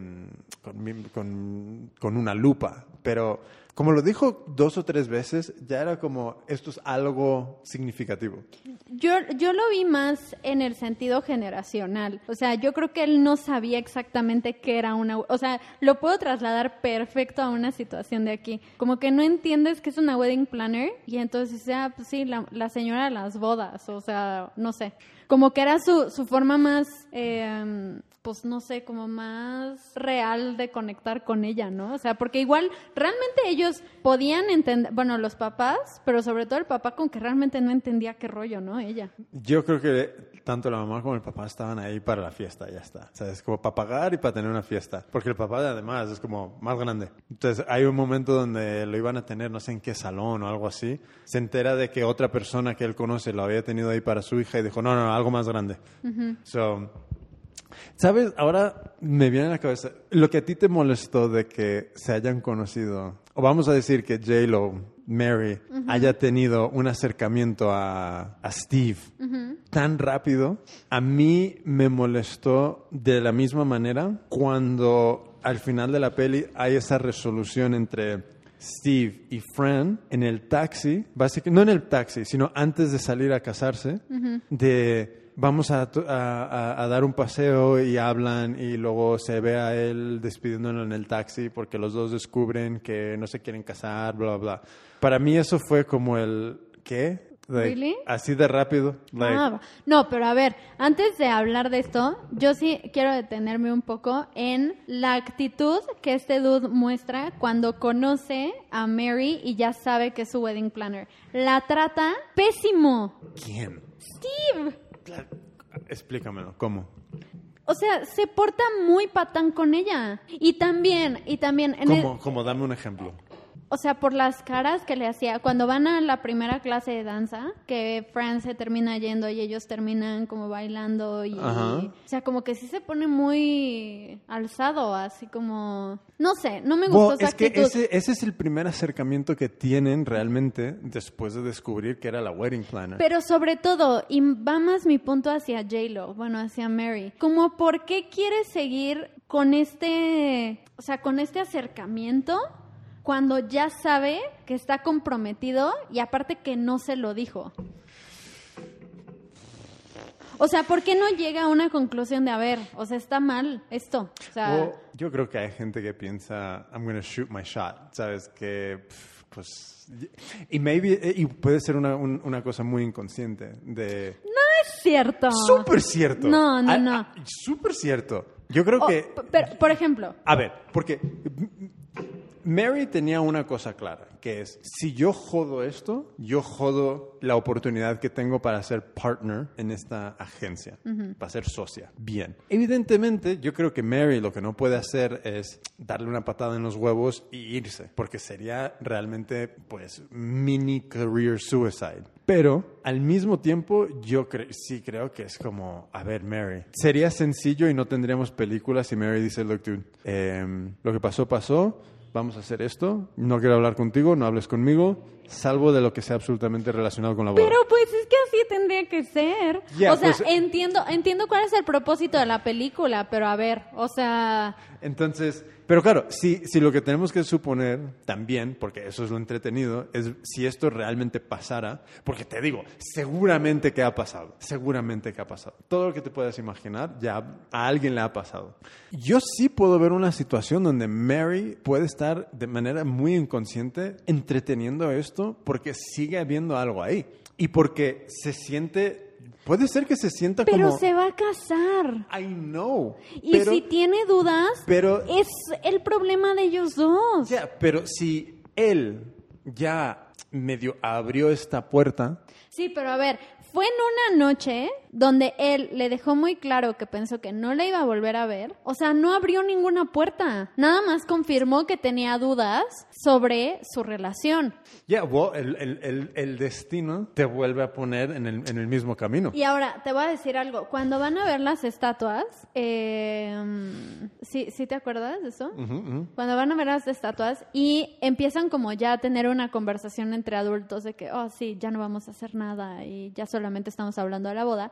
con- con una lupa, pero como lo dijo dos o tres veces, ya era como, esto es algo significativo. Yo, yo lo vi más en el sentido generacional. O sea, yo creo que él no sabía exactamente qué era una... O sea, lo puedo trasladar perfecto a una situación de aquí. Como que no entiendes que es una wedding planner y entonces, ah, pues sí, la, la señora de las bodas. O sea, no sé. Como que era su, su forma más, eh, pues no sé, como más real de conectar con ella, ¿no? O sea, porque igual realmente ellos podían entender, bueno, los papás, pero sobre todo el papá con que realmente no entendía qué rollo, ¿no? Ella. Yo creo que tanto la mamá como el papá estaban ahí para la fiesta, ya está. O sea, es como para pagar y para tener una fiesta. Porque el papá además es como más grande. Entonces hay un momento donde lo iban a tener, no sé en qué salón o algo así. Se entera de que otra persona que él conoce lo había tenido ahí para su hija y dijo, no, no, algo más grande. So, ¿Sabes? Ahora me viene a la cabeza lo que a ti te molestó de que se hayan conocido, o vamos a decir que J-Lo, Mary, haya tenido un acercamiento a, a Steve tan rápido, a mí me molestó de la misma manera cuando al final de la peli hay esa resolución entre Steve y Fran en el taxi, básicamente, no en el taxi, sino antes de salir a casarse, de vamos a, a- a- a dar un paseo y hablan y luego se ve a él despidiéndolo en el taxi porque los dos descubren que no se quieren casar, bla, bla. Para mí eso fue como el, ¿qué? Like, Really? Así de rápido. like, Ah, no, pero a ver, antes de hablar de esto, yo sí quiero detenerme un poco en la actitud que este dude muestra cuando conoce a Mary y ya sabe que es su wedding planner. La trata pésimo. ¿Quién? Steve. Claro, Explícamelo, ¿cómo? O sea, se porta muy patán con ella. Y también, y también, en el- ¿Cómo, cómo? Dame un ejemplo. O sea, por las caras que le hacía. Cuando van a la primera clase de danza, que Fran se termina yendo y ellos terminan como bailando y... Ajá. O sea, como que sí se pone muy alzado, así como... No sé, no me gustó esa es que ese es el primer acercamiento que tienen realmente después de descubrir que era la wedding planner. Pero sobre todo, y va más mi punto hacia J-Lo, bueno, hacia Mary, como por qué quiere seguir con este, o sea, con este acercamiento cuando ya sabe que está comprometido y aparte que no se lo dijo. O sea, ¿por qué no llega a una conclusión de, a ver, o sea, está mal esto? O sea, Well, yo creo que hay gente que piensa, I'm going to shoot my shot, ¿sabes? Que, pues, y maybe, y puede ser una, un- una cosa muy inconsciente de... es cierto. Súper cierto. No, no, Ah, no. ah, Súper cierto. Yo creo O- que... pero, por ejemplo, A ver, porque Mary tenía una cosa clara, que es, si yo jodo esto, yo jodo la oportunidad que tengo para ser partner en esta agencia, para ser socia. Bien. Evidentemente, yo creo que Mary lo que no puede hacer es darle una patada en los huevos y irse, porque sería realmente, pues, mini career suicide. Pero al mismo tiempo, yo cre- sí creo que es como, a ver, Mary, sería sencillo y no tendríamos películas si Mary dice, look, dude, em, lo que pasó, pasó, vamos a hacer esto, no quiero hablar contigo, no hables conmigo, salvo de lo que sea absolutamente relacionado con la boda. Pero pues es que así tendría que ser. Ya, o sea, pues- entiendo, entiendo cuál es el propósito de la película, pero a ver, o sea, Entonces, pero claro, si, si lo que tenemos que suponer también, porque eso es lo entretenido, es si esto realmente pasara, porque te digo, seguramente que ha pasado, seguramente que ha pasado. Todo lo que te puedas imaginar, ya a alguien le ha pasado. Yo sí puedo ver una situación donde Mary puede estar de manera muy inconsciente entreteniendo esto porque sigue habiendo algo ahí y porque se siente, puede ser que se sienta pero como... se va a casar. I know. Y pero- si tiene dudas, pero- es el problema de ellos dos. Ya, pero si él ya medio abrió esta puerta, Sí, pero a ver, fue en una noche donde él le dejó muy claro que pensó que no le iba a volver a ver. O sea, no abrió ninguna puerta. Nada más confirmó que tenía dudas sobre su relación. ya, well, el, el- el- el destino te vuelve a poner en el, en el mismo camino. Y ahora, te voy a decir algo. Cuando van a ver las estatuas, eh, ¿sí, ¿sí te acuerdas de eso? Cuando van a ver las estatuas y empiezan como ya a tener una conversación entre adultos de que, oh, sí, ya no vamos a hacer nada y ya solamente estamos hablando de la boda.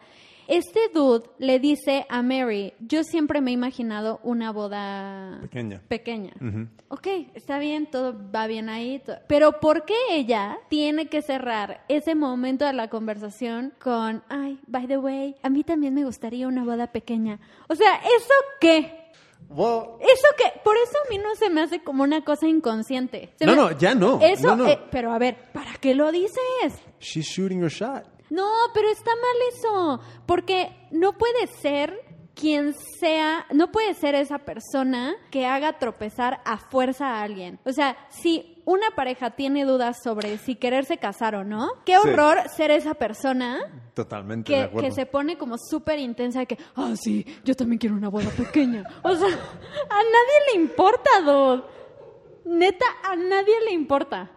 Este dude le dice a Mary, yo siempre me he imaginado una boda Pequeña. pequeña. Ujú. Ok, está bien, todo va bien ahí. Pero ¿por qué ella tiene que cerrar ese momento de la conversación con, ay, by the way, a mí también me gustaría una boda pequeña? O sea, ¿eso qué? Well, Eso que, por eso a mí no se me hace como una cosa inconsciente. Se No, me- no, ya no. Eso, No, no. eh, pero a ver, ¿para qué lo dices? she's shooting her shot. No, pero está mal eso, porque no puede ser quien sea, no puede ser esa persona que haga tropezar a fuerza a alguien. O sea, si una pareja tiene dudas sobre si quererse casar o no, qué Sí. horror ser esa persona Totalmente de que, acuerdo. que se pone como súper intensa de que, ah, sí, yo también quiero una boda pequeña. O sea, a nadie le importa, dude. Neta, a nadie le importa.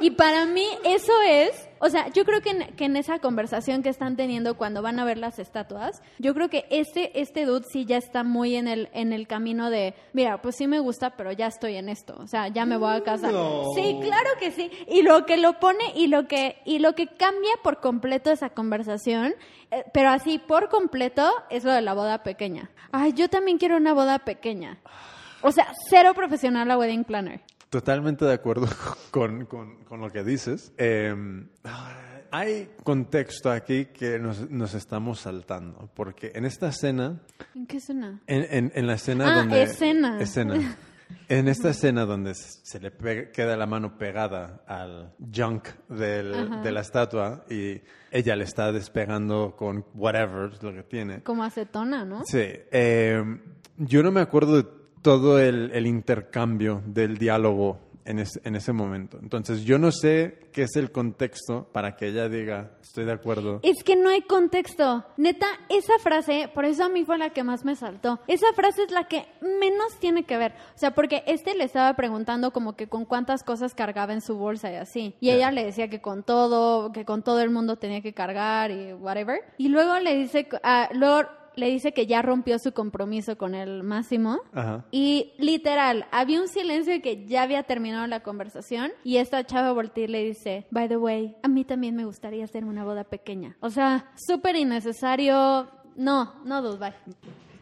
Y para mí eso es, o sea, yo creo que en, que en esa conversación que están teniendo cuando van a ver las estatuas, yo creo que este, este dude sí ya está muy en el, en el camino de, mira, pues sí me gusta, pero ya estoy en esto, o sea, ya me voy a casar. No. Sí, claro que sí. Y lo que lo pone y lo que, y lo que cambia por completo esa conversación, eh, pero así por completo, es lo de la boda pequeña. Ay, yo también quiero una boda pequeña. O sea, cero profesional la wedding planner. Totalmente de acuerdo con, con- con lo que dices. Eh, hay contexto aquí que nos, nos estamos saltando, porque en esta escena, ¿En qué suena? en, en- en la escena Ah, donde... escena. Escena. En esta escena donde se le queda la mano pegada al junk del- de la estatua y ella le está despegando con whatever, lo que tiene. Como acetona, ¿no? Sí, eh, yo no me acuerdo de todo el, el intercambio del diálogo en, es- en ese momento. Entonces, yo no sé qué es el contexto para que ella diga, estoy de acuerdo. Es que no hay contexto. Neta, esa frase, por eso a mí fue la que más me saltó. Esa frase es la que menos tiene que ver. O sea, porque este le estaba preguntando como que con cuántas cosas cargaba en su bolsa y así. Y ella le decía que con todo, que con todo el mundo tenía que cargar y whatever. Y luego le dice, ah, luego le dice que ya rompió su compromiso con el Máximo. Ajá. Y literal, había un silencio de que ya había terminado la conversación y esta chava voltea y le dice, by the way, a mí también me gustaría hacer una boda pequeña. O sea, súper innecesario. No, no dude, bye.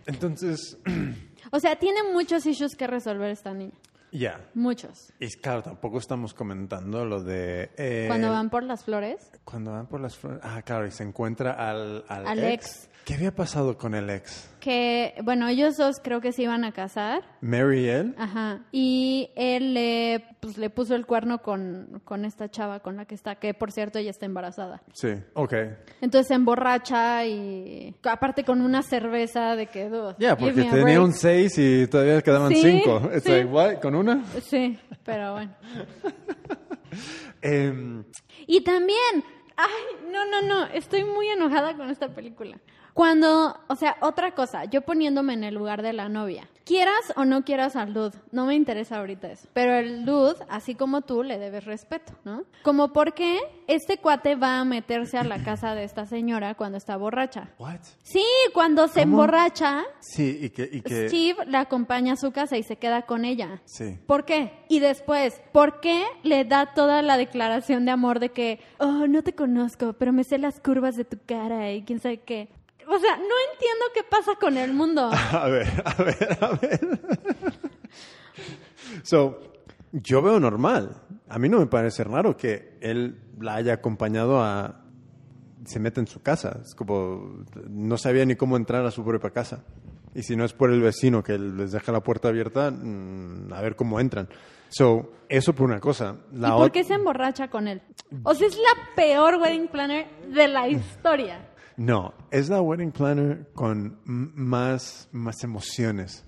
Entonces, O sea, tiene muchos issues que resolver esta niña. Ya. Muchos. Y claro, tampoco estamos comentando lo de... eh, Cuando van por las flores, Cuando van por las flores... Ah, claro, y se encuentra al, al, Al ex. ¿Qué había pasado con el ex? Que, bueno, ellos dos creo que se iban a casar. ¿Mary y él? Ajá. Y él le, pues, le puso el cuerno con, con esta chava con la que está, que por cierto ella está embarazada. Sí, ok. Entonces se emborracha y aparte con una cerveza de que dos. Ya, porque tenía un 6 y todavía quedaban Sí, 5. sí. like, what? ¿Con una? Sí, pero bueno. Em, Y también, ay, no, no, no, estoy muy enojada con esta película. Cuando, o sea, otra cosa, yo poniéndome en el lugar de la novia. Quieras o no quieras al dude, no me interesa ahorita eso. Pero el dude, así como tú, le debes respeto, ¿no? Como por qué este cuate va a meterse a la casa de esta señora cuando está borracha. what? Sí, cuando se ¿Cómo? emborracha, Sí, y que... Y que Steve la acompaña a su casa y se queda con ella. Sí. ¿Por qué? Y después, ¿por qué le da toda la declaración de amor de que, oh, no te conozco, pero me sé las curvas de tu cara y quién sabe qué? O sea, no entiendo qué pasa con el mundo. A ver, a ver, a ver. so, yo veo normal. A mí no me parece raro que él la haya acompañado a... Se meta en su casa. Es como... No sabía ni cómo entrar a su propia casa. Y si no es por el vecino que les deja la puerta abierta, mm, a ver cómo entran. So, eso por una cosa. La ¿Y por qué se emborracha con él? O sea, es la peor wedding planner de la historia. No, es la wedding planner con más, más emociones.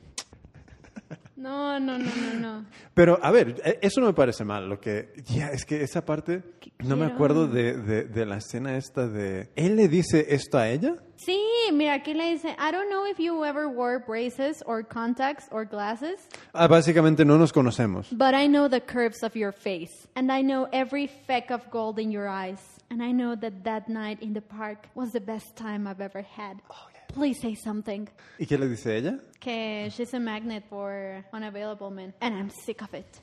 No, no, no, no, no. Pero, a ver, e- eso no me parece mal. Lo que, ya, es que esa parte, no me acuerdo de, de, de la escena esta de... ¿Él le dice esto a ella? Sí, mira, aquí le dice, I don't know if you ever wore braces or contacts or glasses, Ah, básicamente no nos conocemos. But I know the curves of your face, and I know every speck of gold in your eyes, and I know that that night in the park was the best time I've ever had. Please say something. ¿Y qué le dice ella? Que she's a magnet for unavailable men, and I'm sick of it.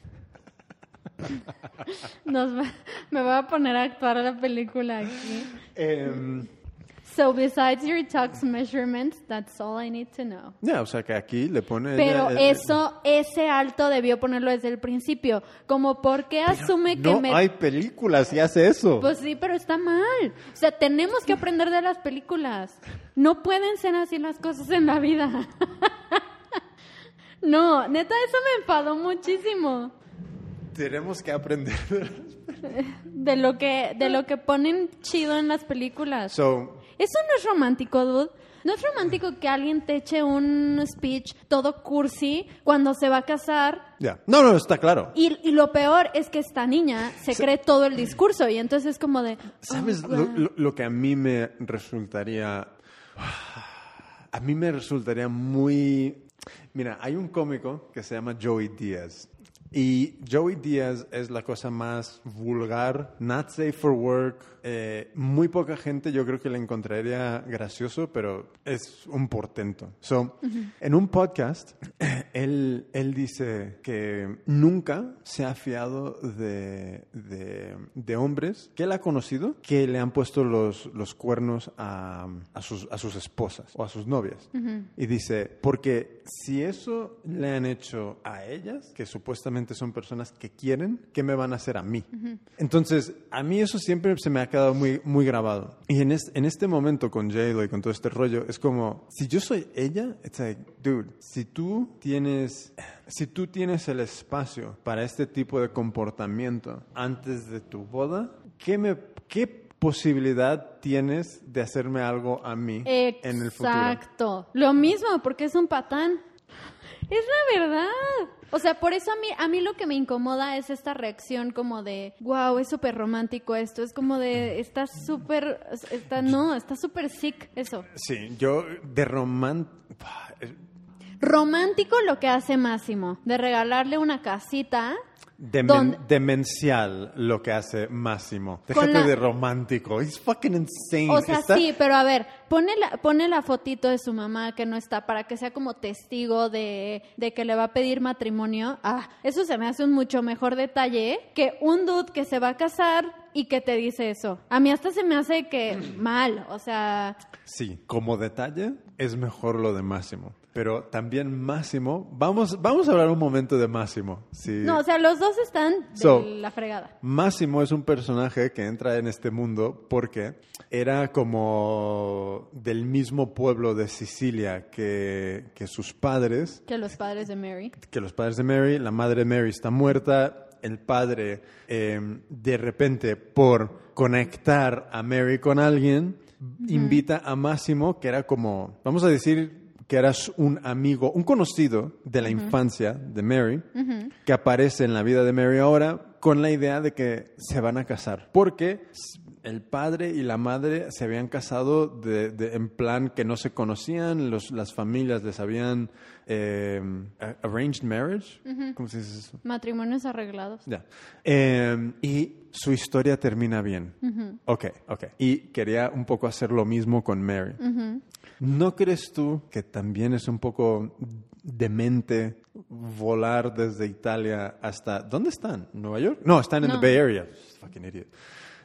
Nos va- me voy a poner a actuar la película aquí. Em, So besides your tux measurements, that's all I need to know. ya, o sea que aquí le pone... Pero ella- eh, eso, ese alto debió ponerlo desde el principio. Como, ¿por qué asume que No me hay películas y hace eso. Pues sí, pero está mal. O sea, tenemos que aprender de las películas. No pueden ser así las cosas en la vida. No, neta, eso me enfadó muchísimo. Tenemos que aprender. De lo que, de lo que ponen chido en las películas. so, Eso no es romántico, dude. No es romántico que alguien te eche un speech todo cursi cuando se va a casar. ya. No, no, está claro. Y, y lo peor es que esta niña se cree todo el discurso y entonces es como de... ¿Sabes oh, lo, wow. lo- lo que a mí me resultaría... A mí me resultaría muy... Mira, hay un cómico que se llama Joey Diaz. Y Joey Diaz es la cosa más vulgar, not safe for work. eh, muy poca gente yo creo que le encontraría gracioso, pero es un portento. So, En un podcast, él, él dice que nunca se ha fiado de, de, de hombres que él ha conocido que le han puesto los, los cuernos a, a sus, a sus esposas o a sus novias. Y dice, porque si eso le han hecho a ellas, que supuestamente son personas que quieren, ¿qué me van a hacer a mí? Entonces, a mí eso siempre se me ha quedado muy, muy grabado. Y en, es- en este momento con J-Lo y con todo este rollo, es como, si yo soy ella, it's like, dude, si tú tienes, si tú tienes el espacio para este tipo de comportamiento antes de tu boda, ¿qué me, qué posibilidad tienes de hacerme algo a mí en el futuro? Exacto. Lo mismo, porque es un patán. Es la verdad. O sea, por eso a mí, a mí lo que me incomoda es esta reacción como de, wow, es súper romántico esto. Es como de, está súper, está, no, está súper sick eso. Sí, yo de román... Romántico lo que hace Máximo, de regalarle una casita. Demencial lo que hace Máximo. Déjate la- de romántico. He's fucking insane. O sea, Está- sí, pero a ver, pone la, pone la fotito de su mamá que no está para que sea como testigo de, de que le va a pedir matrimonio. Ah, eso se me hace un mucho mejor detalle que un dude que se va a casar y que te dice eso. A mí hasta se me hace que mal, o sea, Sí, como detalle es mejor lo de Máximo. Pero también Máximo... Vamos, vamos a hablar un momento de Máximo. Sí. no, o sea, los dos están de So- la fregada. Máximo es un personaje que entra en este mundo porque era como del mismo pueblo de Sicilia que, que sus padres Que los padres de Mary. que los padres de Mary, la madre de Mary está muerta el padre eh, de repente por conectar a Mary con alguien, invita a Máximo, que era como, vamos a decir que eras un amigo, un conocido de la infancia de Mary, que aparece en la vida de Mary ahora con la idea de que se van a casar. Porque el padre y la madre se habían casado de, de- en plan que no se conocían, los, las familias les habían eh, a- arranged marriage. ¿Cómo se dice eso? Matrimonios arreglados. Ya. Eh, y su historia termina bien. Ok, ok. Y quería un poco hacer lo mismo con Mary. ¿No crees tú que también es un poco demente volar desde Italia hasta... ¿Dónde están? ¿Nueva York? No, están en No. the Bay Area. Fucking idiot.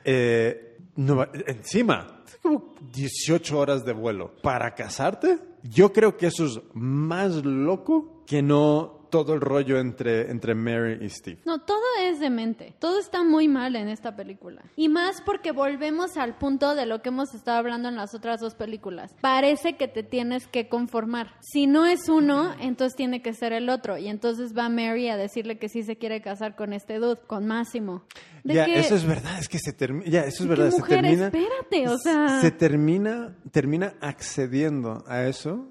Eh, Nueva- encima, como 18 horas de vuelo. ¿Para casarte? Yo creo que eso es más loco que no todo el rollo entre, entre Mary y Steve. No, todo es demente. Todo está muy mal en esta película. Y más porque volvemos al punto de lo que hemos estado hablando en las otras dos películas. Parece que te tienes que conformar. Si no es uno, entonces tiene que ser el otro. Y entonces va Mary a decirle que sí se quiere casar con este dude, con Máximo. De Ya, que- eso es verdad, es que se termina, ya, eso es verdad, mujer, se termina. espérate, o sea- Se termina, termina accediendo a eso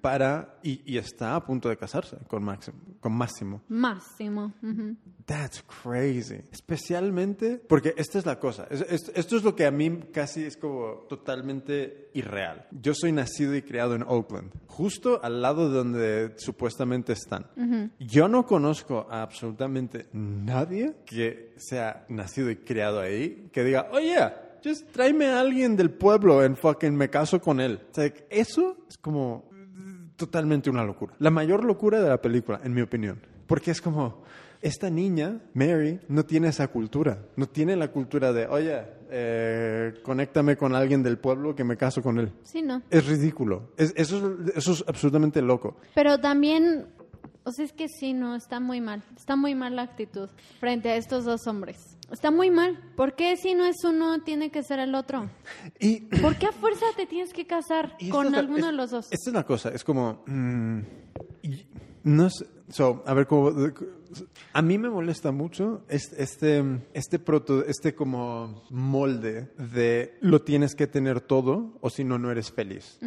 para, y, y está a punto de casarse con Máximo, con Máximo. Máximo. ujú. That's crazy. Especialmente porque esta es la cosa. Es- es- esto es lo que a mí casi es como totalmente irreal. Yo soy nacido y criado en Oakland, justo al lado de donde supuestamente están. Yo no conozco a absolutamente nadie que sea nacido y criado ahí que diga, oye, just tráeme a alguien del pueblo en fucking me caso con él. O sea, eso es como totalmente una locura. La mayor locura de la película, en mi opinión. Porque es como, esta niña, Mary, no tiene esa cultura. No tiene la cultura de, oye, eh, conéctame con alguien del pueblo que me caso con él. Sí, no. Es ridículo. Es- eso, es- eso es absolutamente loco. Pero también, o sea, es que sí, no, está muy mal. Está muy mal la actitud frente a estos dos hombres. Está muy mal. ¿Por qué si no es uno, tiene que ser el otro? Y ¿Por qué a fuerza te tienes que casar con es alguno es- de los dos? Esta es la cosa, es como... mm, y- no sé, so, a ver cómo... A mí me molesta mucho este, este, este, proto, este como molde de lo tienes que tener todo o si no, no eres feliz.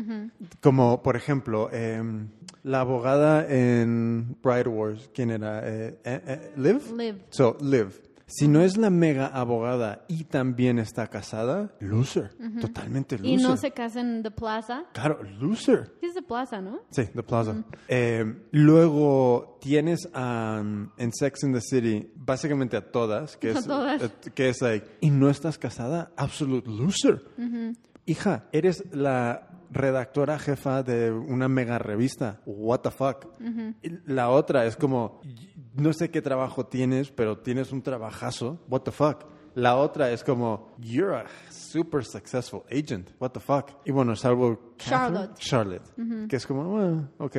Como, por ejemplo, em, la abogada en Bride Wars, ¿quién era? Eh, eh, eh, ¿Liv? Liv. So, Liv. Si no es la mega abogada y también está casada, loser. Totalmente loser. Y no se casan en The Plaza. Claro, loser. Es The Plaza, ¿no? Sí, The Plaza. Eh, luego tienes um, en Sex and the City básicamente a todas, que A es, todas. eh, que es like, y no estás casada, absolute loser. Hija, eres la redactora jefa de una mega revista. What the fuck? La otra es como, no sé qué trabajo tienes, pero tienes un trabajazo. What the fuck? La otra es como, you're a super successful agent. What the fuck? Y bueno, salvo Catherine- Charlotte. Charlotte, que es como, bueno, ok.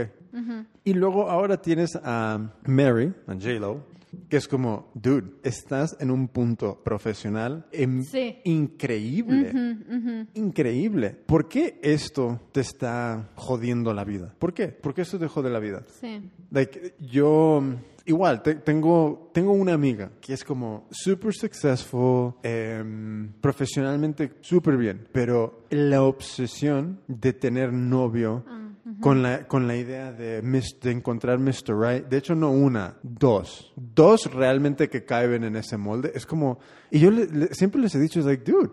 Y luego ahora tienes a Mary, a J-Lo, que es como, dude, estás en un punto profesional em- Sí. increíble. Increíble. ¿Por qué esto te está jodiendo la vida? ¿Por qué? ¿Por qué esto te jode la vida? Sí. Like, yo, igual, te- tengo, tengo una amiga que es como super successful, em, profesionalmente súper bien, pero la obsesión de tener novio con, la, con la idea de, mis- de encontrar Mr. Right, de hecho no una, dos, dos realmente que caen en ese molde, es como, y yo le- le- siempre les he dicho, es like, dude,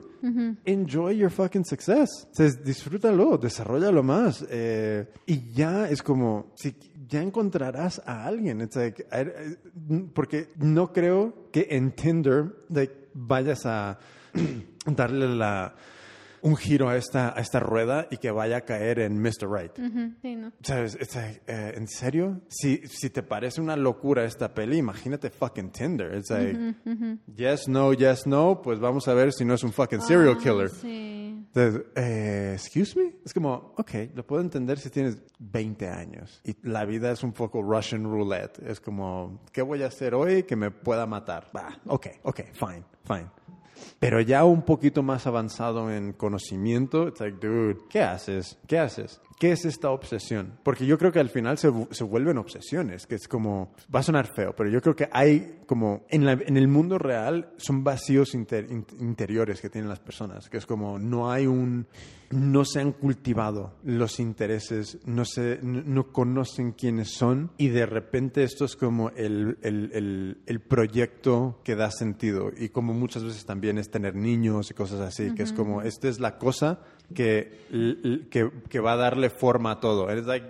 enjoy your fucking success, o sea, disfrútalo, desarrollalo más, eh, y ya es como, si ya encontrarás a alguien. It's like, I- I- porque no creo que en Tinder like, vayas a darle la, un giro a esta, a esta rueda y que vaya a caer en Mr. Right. Ujú, Sí, ¿no? ¿Sabes? Like, eh, ¿En serio? Si, si te parece una locura esta peli, imagínate fucking Tinder. It's like, yes, no, yes, no, pues vamos a ver si no es un fucking serial Ah, killer. Sí. Entonces, eh, excuse me. Es como, ok, lo puedo entender si tienes 20 años y la vida es un poco Russian roulette. Es como, ¿qué voy a hacer hoy que me pueda matar? Va, ok, ok, fine, fine. Pero ya un poquito más avanzado en conocimiento, it's like, dude, ¿qué haces? ¿Qué haces? ¿Qué es esta obsesión? Porque yo creo que al final se, se vuelven obsesiones, que es como, va a sonar feo, pero yo creo que hay como, en, la- en el mundo real son vacíos inter- in- interiores que tienen las personas, que es como, no hay un, no se han cultivado los intereses, no, se, no, no conocen quiénes son y de repente esto es como el, el, el, el proyecto que da sentido y como muchas veces también es tener niños y cosas así, que es como, esta es la cosa que, que, que va a darle forma a todo. Es like,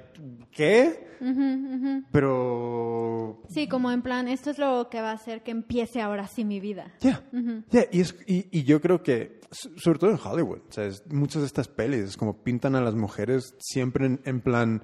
¿qué? Pero Sí, como en plan, esto es lo que va a hacer que empiece ahora sí mi vida. Ya, ya, y, es- y, y yo creo que, so- sobre todo en Hollywood, muchas de estas pelis como pintan a las mujeres siempre en, en plan,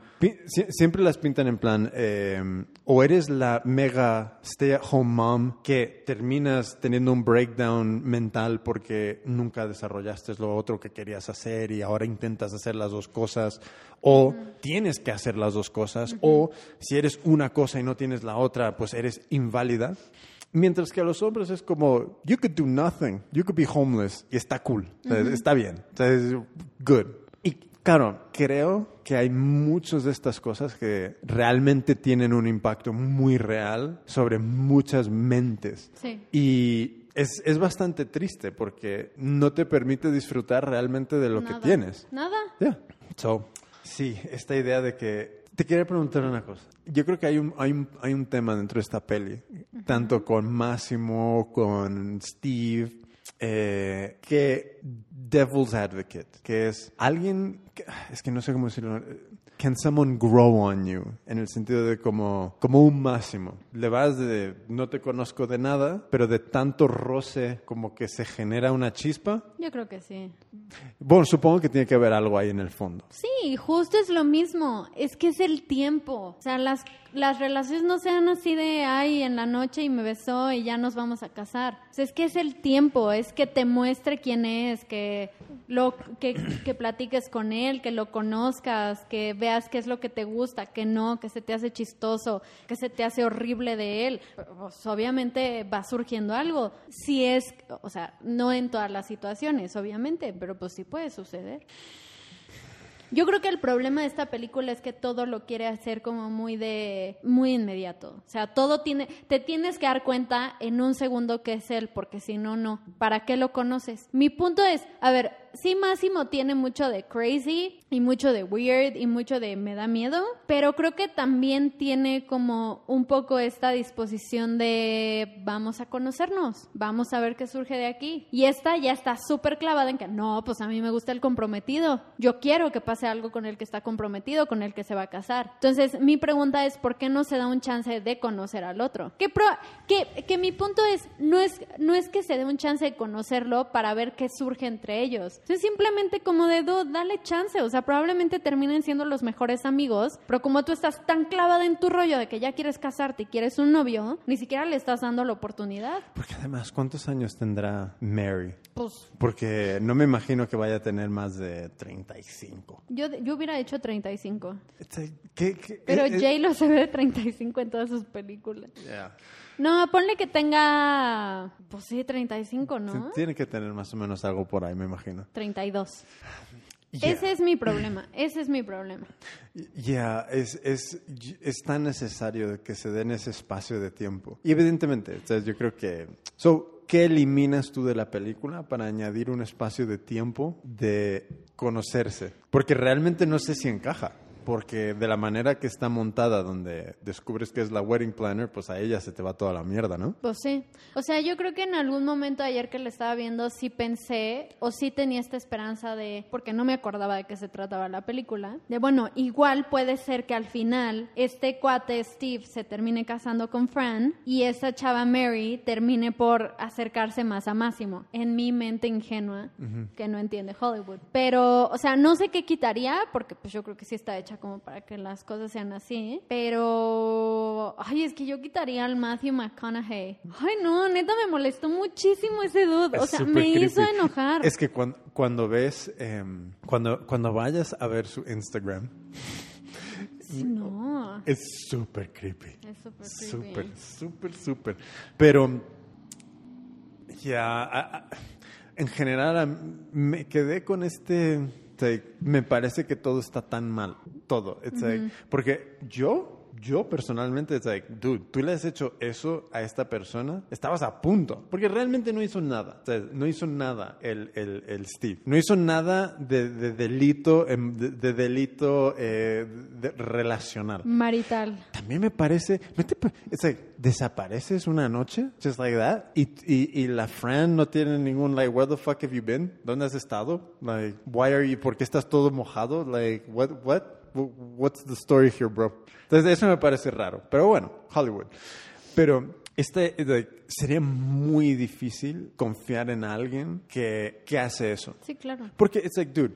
siempre las pintan en plan, eh, o eres la mega stay-at-home mom que terminas teniendo un breakdown mental porque nunca desarrollaste lo otro que querías hacer y ahora intentas hacer las dos cosas, o tienes que hacer las dos cosas, o si eres una cosa y no tienes la otra, pues eres inválida. Mientras que a los hombres es como, you could do nothing, you could be homeless, y está cool, o sea, está bien, o sea, es good. Y claro, creo que hay muchas de estas cosas que realmente tienen un impacto muy real sobre muchas mentes. Sí. Y es, es bastante triste porque no te permite disfrutar realmente de lo Nada. que tienes. Nada. Yeah. So, sí, esta idea de que... Te quería preguntar una cosa. Yo creo que hay un, hay un, hay un tema dentro de esta peli, tanto con Máximo, con Steve, eh, que Devil's Advocate, que es alguien, que- es que no sé cómo decirlo, can someone grow on you? En el sentido de como, como un máximo. Le vas de, no te conozco de nada, pero de tanto roce como que se genera una chispa. Yo creo que sí. Bueno, supongo que tiene que haber algo ahí en el fondo. Sí, justo es lo mismo. Es que es el tiempo. O sea, las, las relaciones no sean así de, ay, en la noche y me besó y ya nos vamos a casar. Es que es el tiempo, es que te muestre quién es, que, lo, que, que platiques con él, que lo conozcas, que veas qué es lo que te gusta, que no, que se te hace chistoso, que se te hace horrible de él. Pues obviamente va surgiendo algo. Si es, o sea, no en todas las situaciones, obviamente, pero pues sí puede suceder. Yo creo que el problema de esta película es que todo lo quiere hacer como muy de muy inmediato. O sea, todo tiene te tienes que dar cuenta en un segundo que es él, porque si no no. ¿Para qué lo conoces? Mi punto es, a ver, sí Máximo tiene mucho de crazy y mucho de weird y mucho de me da miedo, pero creo que también tiene como un poco esta disposición de vamos a conocernos, vamos a ver qué surge de aquí. Y esta ya está súper clavada en que no, pues a mí me gusta el comprometido. Yo quiero que pase algo con el que está comprometido, con el que se va a casar. Entonces, mi pregunta es, ¿por qué no se da un chance de conocer al otro? Que, pro- que, que mi punto es no, es, no es que se dé un chance de conocerlo para ver qué surge entre ellos. Es simplemente como de, "Dude, dale chance. O sea, probablemente terminen siendo los mejores amigos, pero como tú estás tan clavada en tu rollo de que ya quieres casarte y quieres un novio, ni siquiera le estás dando la oportunidad. Porque además, ¿cuántos años tendrá Mary? Pues Porque no me imagino que vaya a tener más de 35. yo, yo hubiera hecho 35. Este, ¿Qué, qué- Pero eh, eh, J-Lo se ve de 35 en todas sus películas. yeah. No, ponle que tenga, pues sí, 35, ¿no? Tiene que tener más o menos algo por ahí, me imagino. 32. Yeah. Ese es mi problema, ese es mi problema. Ya, es, es, es tan necesario que se den ese espacio de tiempo. Y evidentemente, o sea, yo creo que... So, ¿Qué eliminas tú de la película para añadir un espacio de tiempo de conocerse? Porque realmente no sé si encaja. Porque de la manera que está montada, donde descubres que es la wedding planner, pues a ella se te va toda la mierda, ¿no? Pues sí. O sea, yo creo que en algún momento ayer que le estaba viendo sí pensé o sí tenía esta esperanza de, porque no me acordaba de qué se trataba la película, de bueno, igual puede ser que al final este cuate Steve se termine casando con Fran y esta chava Mary termine por acercarse más a Máximo. En mi mente ingenua, que no entiende Hollywood. Pero, o sea, no sé qué quitaría, porque pues yo creo que sí está hecha como para que las cosas sean así, pero, ay, es que yo quitaría al Matthew McConaughey. Ay, no, neta me molestó muchísimo ese dude. O sea, me hizo enojar. Es que cuando, cuando ves, em, cuando, cuando vayas a ver su Instagram, no. es súper creepy. Es súper creepy. Súper, súper, súper. Pero, ya, en general, me quedé con este, like, me parece que todo está tan mal. Todo. It's like, porque yo, yo personalmente, it's like, dude, tú le has hecho eso a esta persona, estabas a punto. Porque realmente no hizo nada. O sea, no hizo nada el, el, el Steve. No hizo nada de, de delito, em, de, de delito eh, de- relacional. Marital. También me parece, ¿no te pa- it's like, desapareces una noche, just like that, y, y, y la Fran no tiene ningún, like, where the fuck have you been? ¿Dónde has estado? Like, why are you, por qué estás todo mojado? Like, what, what? Wh- What's the story here, bro? Entonces, eso me parece raro. Pero bueno, Hollywood. Pero este, like, sería muy difícil confiar en alguien que, que hace eso. Sí, claro. Porque it's like, dude,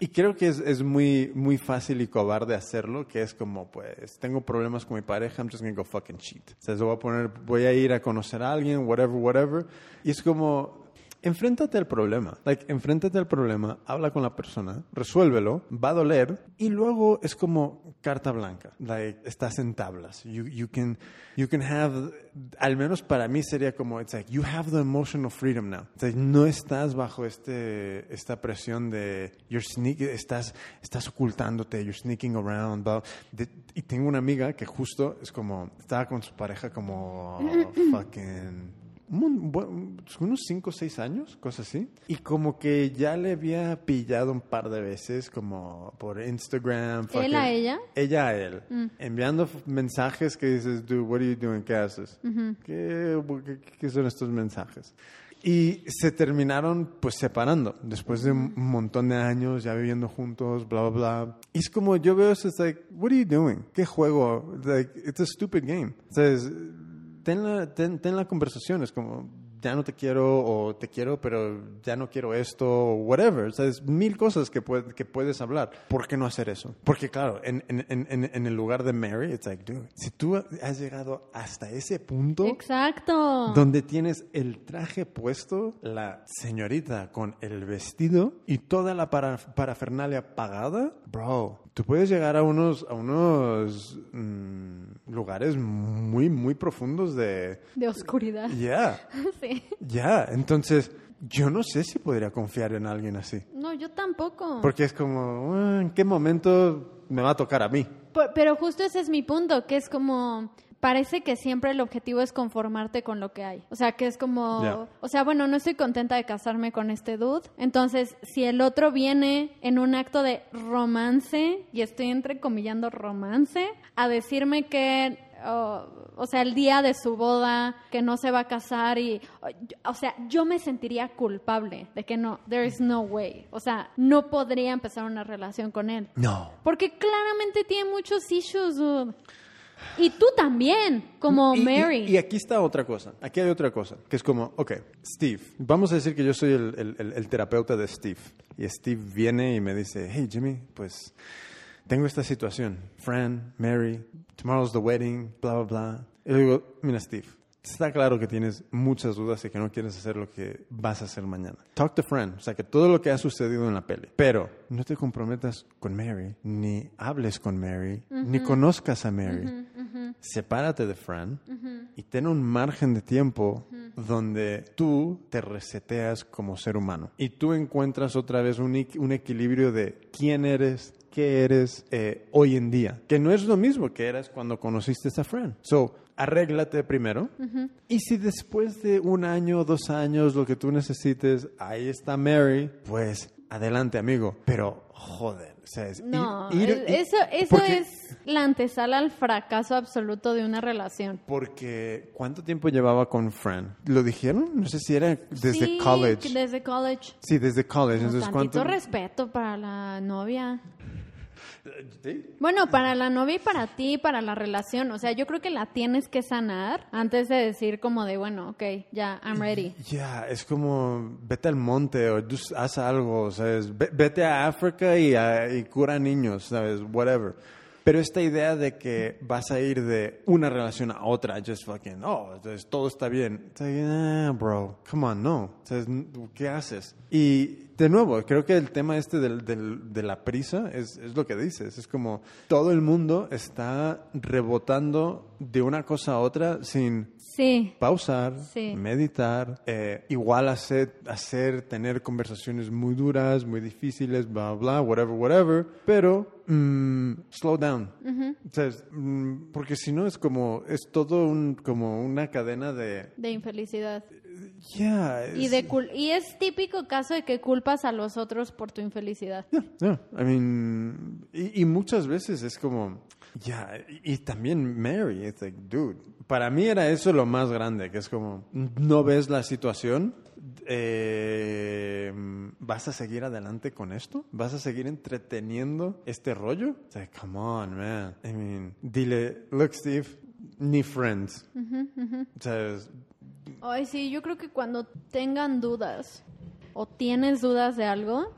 y creo que es, es muy, muy fácil y cobarde hacerlo, que es como, pues, tengo problemas con mi pareja, I'm just gonna go fucking cheat. O sea, se voy a poner, voy a ir a conocer a alguien, whatever, whatever. Y es como, enfréntate al problema. Like, enfréntate al problema, habla con la persona, resuélvelo, va a doler, y luego es como carta blanca. Like, estás en tablas. You, you can, you can have, al menos para mí sería como, it's like, you have the emotional freedom now. It's like, no estás bajo este, esta presión de, you're sneak, estás, estás ocultándote, you're sneaking around. blah. De- y tengo una amiga que justo es como, estaba con su pareja como, fucking un unos 5 o 6 años, cosas así. Y como que ya le había pillado un par de veces, como por Instagram. fucking- a ella? Ella a él. Enviando f- mensajes que dices, dude, what are you doing? ¿Qué haces? ¿Qué, qué- qué son estos mensajes? Y se terminaron pues separando después de un montón de años ya viviendo juntos, bla, bla, bla. Y es como yo veo eso, es like, what are you doing? ¿Qué juego? Like, it's a stupid game. O sea, es- ten la, ten, ten la conversación, es como, ya no te quiero o te quiero, pero ya no quiero esto o whatever. O sea, es mil cosas que, puede- que puedes hablar. ¿Por qué no hacer eso? Porque claro, en, en, en, en- el lugar de Mary, it's like, dude, si tú has llegado hasta ese punto Exacto. donde tienes el traje puesto, la señorita con el vestido y toda la para- parafernalia pagada, bro, tú puedes llegar a unos, a unos mm, lugares muy, muy profundos de... De oscuridad. Ya, Sí. ya, entonces yo no sé si podría confiar en alguien así. No, yo tampoco. Porque es como, "Ah, ¿en qué momento me va a tocar a mí? Por- pero justo ese es mi punto, que es como parece que siempre el objetivo es conformarte con lo que hay. O sea, que es como, o sea, bueno, no estoy contenta de casarme con este dude. Entonces, si el otro viene en un acto de romance, y estoy entrecomillando romance, a decirme que, oh, o sea, el día de su boda, que no se va a casar y, o sea, yo me sentiría culpable de que no, there is no way. O sea, no podría empezar una relación con él. No. Porque claramente tiene muchos issues, dude. Y tú también, como Y- y- Mary. Y, aquí está otra cosa. Aquí hay otra cosa. Que es como, ok, Steve. Vamos a decir que yo soy el, el- el- el terapeuta de Steve. Y Steve viene y me dice, hey Jimmy, pues tengo esta situación. Fran, Mary, tomorrow's the wedding, bla, bla, bla. Y le digo, mira Steve, está claro que tienes muchas dudas y que no quieres hacer lo que vas a hacer mañana. Talk to Fran. O sea, que todo lo que ha sucedido en la peli. Pero no te comprometas con Mary, ni hables con Mary, ni conozcas a Mary sepárate de Fran y ten un margen de tiempo donde tú te reseteas como ser humano y tú encuentras otra vez un, un equilibrio de quién eres, qué eres eh, hoy en día, que no es lo mismo que eras cuando conociste a Fran. So, arréglate primero y si después de un año, dos años, lo que tú necesites, ahí está Mary, pues adelante amigo, pero joder, o sea, es ir- no, ir- es- ir- eso, eso porque- es la antesala al fracaso absoluto de una relación. Porque, ¿cuánto tiempo llevaba con Fran? ¿Lo dijeron? No sé si era desde Sí, college. Desde college. Sí, desde college. Con Entonces, ¿cuánto? respeto para la novia. ¿Sí? Bueno, para la novia y para ti, para la relación. O sea, yo creo que la tienes que sanar antes de decir como de, bueno, ok, ya, I'm ready. Ya, es como, vete al monte o haz algo, ¿sabes? Ve- Vete a África y, a- y cura niños, ¿sabes? Whatever. Pero esta idea de que vas a ir de una relación a otra, just fucking, oh, entonces todo está bien. It's like, ah, bro, come on, no. ¿Sabes? ¿Qué haces? Y de nuevo, creo que el tema este del, del- de la prisa es, es lo que dices. Es como todo el mundo está rebotando de una cosa a otra sin, Sí. pausar, Sí. meditar, eh, igual hacer, hacer, tener conversaciones muy duras, muy difíciles, bla, bla, whatever, whatever, pero mm, slow down. O sea, es, mm, porque si no es como, es todo un, como una cadena de, De infelicidad. yeah, Y, es- de cul- y es típico caso de que culpas a los otros por tu infelicidad. Yeah, yeah. I mean, y, y muchas veces es como, ya, y, y también Mary, it's like, dude, para mí era eso lo más grande, que es como, no ves la situación, eh, ¿vas a seguir adelante con esto? ¿Vas a seguir entreteniendo este rollo? It's like, come on, man. I mean, dile, look, Steve, ni friends. O sea, es- Ay, sí, yo creo que cuando tengan dudas o tienes dudas de algo,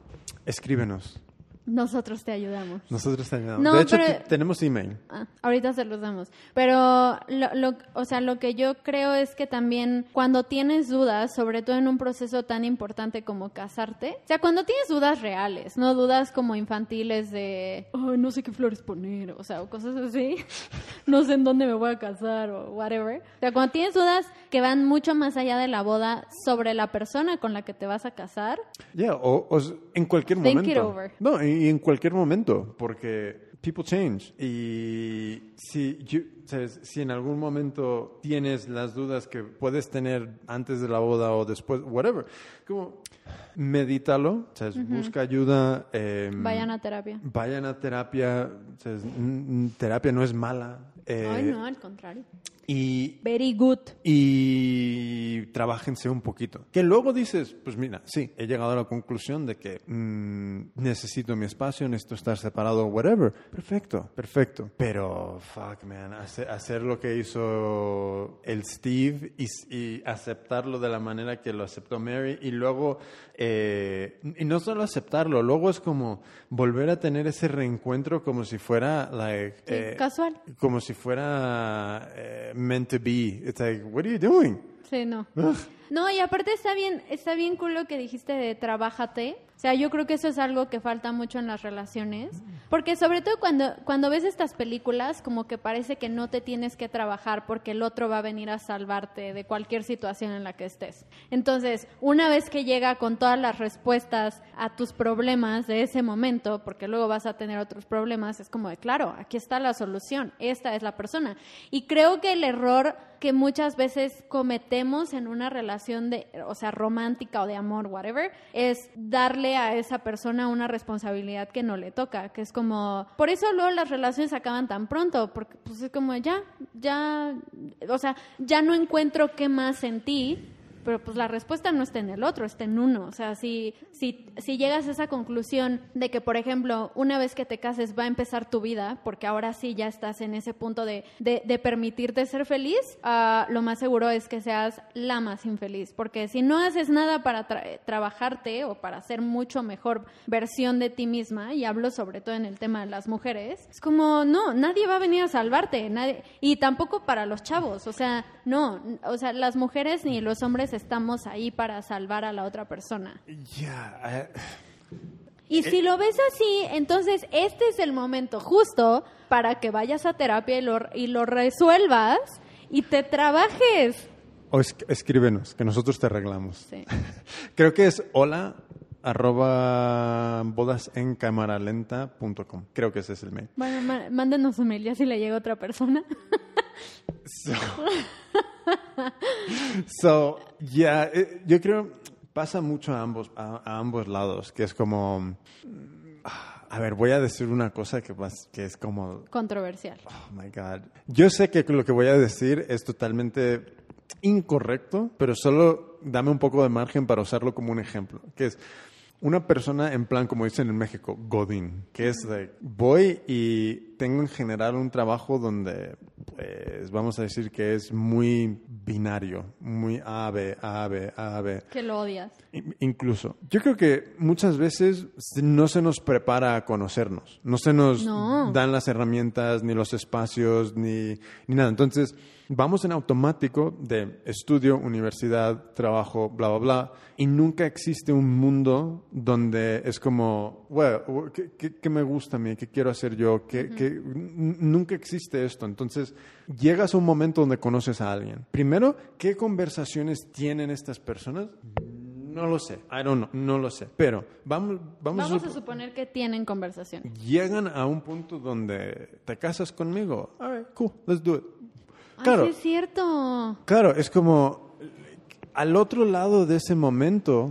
escríbenos. Nosotros te ayudamos. Nosotros tenemos. No, de hecho, pero- te- tenemos email. Ah, ahorita se los damos. Pero, lo, lo- o sea, lo que yo creo es que también cuando tienes dudas, sobre todo en un proceso tan importante como casarte, o sea, cuando tienes dudas reales, no dudas como infantiles de, "Ay, no sé qué flores poner, o sea, o cosas así, no sé en dónde me voy a casar o whatever. O sea, cuando tienes dudas que van mucho más allá de la boda sobre la persona con la que te vas a casar, Yeah, o, o en cualquier Think momento. it over. No, y, y en cualquier momento, porque people change. Y si, sabes, si en algún momento tienes las dudas que puedes tener antes de la boda o después, whatever, como medítalo, sabes, busca ayuda. em, vayan a terapia. Vayan a terapia. sabes, terapia no es mala. Eh, Ay, no, al contrario. Y Very good. y trabajense un poquito. Que luego dices, pues mira, sí, he llegado a la conclusión de que mm, necesito mi espacio, necesito estar separado, whatever. Perfecto, perfecto. Pero, fuck, man, hace- hacer lo que hizo el Steve y, y aceptarlo de la manera que lo aceptó Mary y luego, eh, y no solo aceptarlo, luego es como volver a tener ese reencuentro como si fuera, like, Sí, eh, casual. como si fuera eh, meant to be. It's like, what are you doing? Sí, no. No, y aparte está bien, está bien cool que dijiste de trabájate. O sea, yo creo que eso es algo que falta mucho en las relaciones. Porque sobre todo cuando, cuando ves estas películas, como que parece que no te tienes que trabajar porque el otro va a venir a salvarte de cualquier situación en la que estés. Entonces, una vez que llega con todas las respuestas a tus problemas de ese momento, porque luego vas a tener otros problemas, es como de, claro, aquí está la solución, esta es la persona. Y creo que el error que muchas veces cometemos en una relación de, o sea, romántica o de amor, whatever, es darle a esa persona una responsabilidad que no le toca, que es como, por eso luego las relaciones acaban tan pronto, porque pues es como ya, ya, o sea, ya no encuentro qué más en ti, pero pues la respuesta no está en el otro, está en uno. O sea, si, si, si llegas a esa conclusión de que, por ejemplo, una vez que te cases va a empezar tu vida, porque ahora sí ya estás en ese punto de, de, de permitirte ser feliz, ah, lo más seguro es que seas la más infeliz. Porque si no haces nada para tra- trabajarte o para ser mucho mejor versión de ti misma, y hablo sobre todo en el tema de las mujeres, es como, no, nadie va a venir a salvarte, nadie, y tampoco para los chavos, o sea, no, o sea, las mujeres ni los hombres estamos ahí para salvar a la otra persona. Yeah, Y si lo ves así, entonces este es el momento justo para que vayas a terapia y lo, y lo resuelvas y te trabajes. o es- escríbenos, que nosotros te arreglamos. Sí. Creo que es hola arroba bodasencamaralenta.com. Creo que ese es el mail. Bueno, mándenos un mail ya si le llega otra persona. So, so, yeah, eh, yo creo pasa mucho a ambos, a, a ambos lados, que es como, a ver, voy a decir una cosa que, que es como, Controversial. oh my God. Yo sé que lo que voy a decir es totalmente incorrecto, pero solo dame un poco de margen para usarlo como un ejemplo, que es una persona en plan, como dicen en México, Godín, que es de, voy y tengo en general un trabajo donde, vamos a decir que es muy binario, muy A, B, A, B, A, B. Que lo odias. Incluso, yo creo que muchas veces no se nos prepara a conocernos, no se nos No. dan las herramientas, ni los espacios, ni, ni nada. Entonces, vamos en automático de estudio, universidad, trabajo, bla, bla, bla, y nunca existe un mundo donde es como, bueno, ¿qué, qué- qué me gusta a mí? ¿Qué quiero hacer yo? ¿Qué, qué-" n- Nunca existe esto. Entonces, llegas a un momento donde conoces a alguien. Primero, ¿qué conversaciones tienen estas personas? No lo sé. I don't know. No lo sé. Pero vamos, vamos, Vamos a a sup- suponer que tienen conversación. llegan a un punto donde te casas conmigo. All right, cool, let's do it. Ay, Claro, sí es cierto. claro, es como al otro lado de ese momento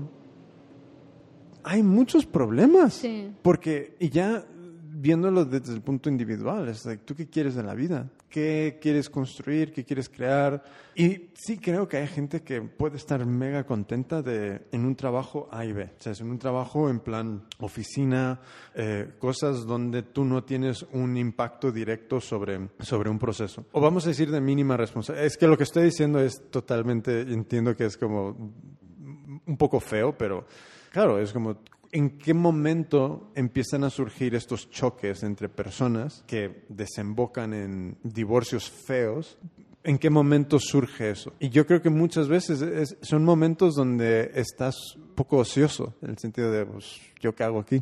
hay muchos problemas. Sí. Porque, y ya viéndolo desde el punto individual, es like, ¿tú qué quieres de la vida? ¿Qué quieres construir? ¿Qué quieres crear? Y sí creo que hay gente que puede estar mega contenta de, en un trabajo A y B. O sea, es en un trabajo en plan oficina, eh, cosas donde tú no tienes un impacto directo sobre, sobre un proceso. O vamos a decir de mínima responsabilidad. Es que lo que estoy diciendo es totalmente, entiendo que es como un poco feo, pero claro, es como en qué momento empiezan a surgir estos choques entre personas que desembocan en divorcios feos. ¿En qué momento surge eso? Y yo creo que muchas veces es- son momentos donde estás poco ocioso, en el sentido de, pues, ¿yo qué hago aquí?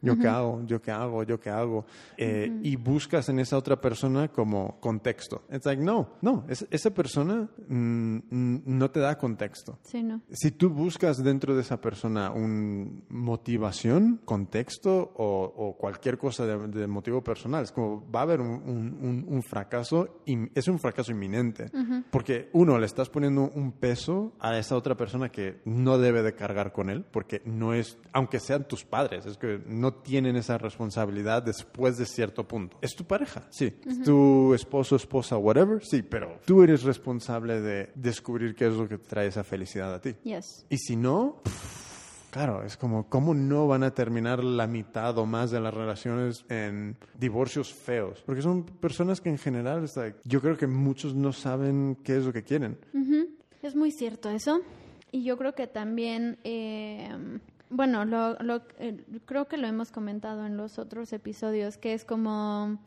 ¿Yo qué hago? ¿Yo qué hago? ¿Yo qué hago? Eh, Y buscas en esa otra persona como contexto. It's like, no, no, es- esa persona mm, no te da contexto. Sí, no. Si tú buscas dentro de esa persona un motivación, contexto o, o cualquier cosa de, de motivo personal, es como va a haber un, un- un- fracaso, y es un fracaso inminente. Porque uno, le estás poniendo un peso a esa otra persona que no debe de cargar con él, porque no es, aunque sean tus padres, es que no tienen esa responsabilidad después de cierto punto. Es tu pareja, sí. Es tu esposo, esposa, whatever, sí, pero tú eres responsable de descubrir qué es lo que te trae esa felicidad a ti. Yes. Y si no, pff, claro, es como, ¿cómo no van a terminar la mitad o más de las relaciones en divorcios feos? Porque son personas que en general, like, yo creo que muchos no saben qué es lo que quieren. Es muy cierto eso. Y yo creo que también, eh, bueno, lo, lo- eh, creo que lo hemos comentado en los otros episodios, que es como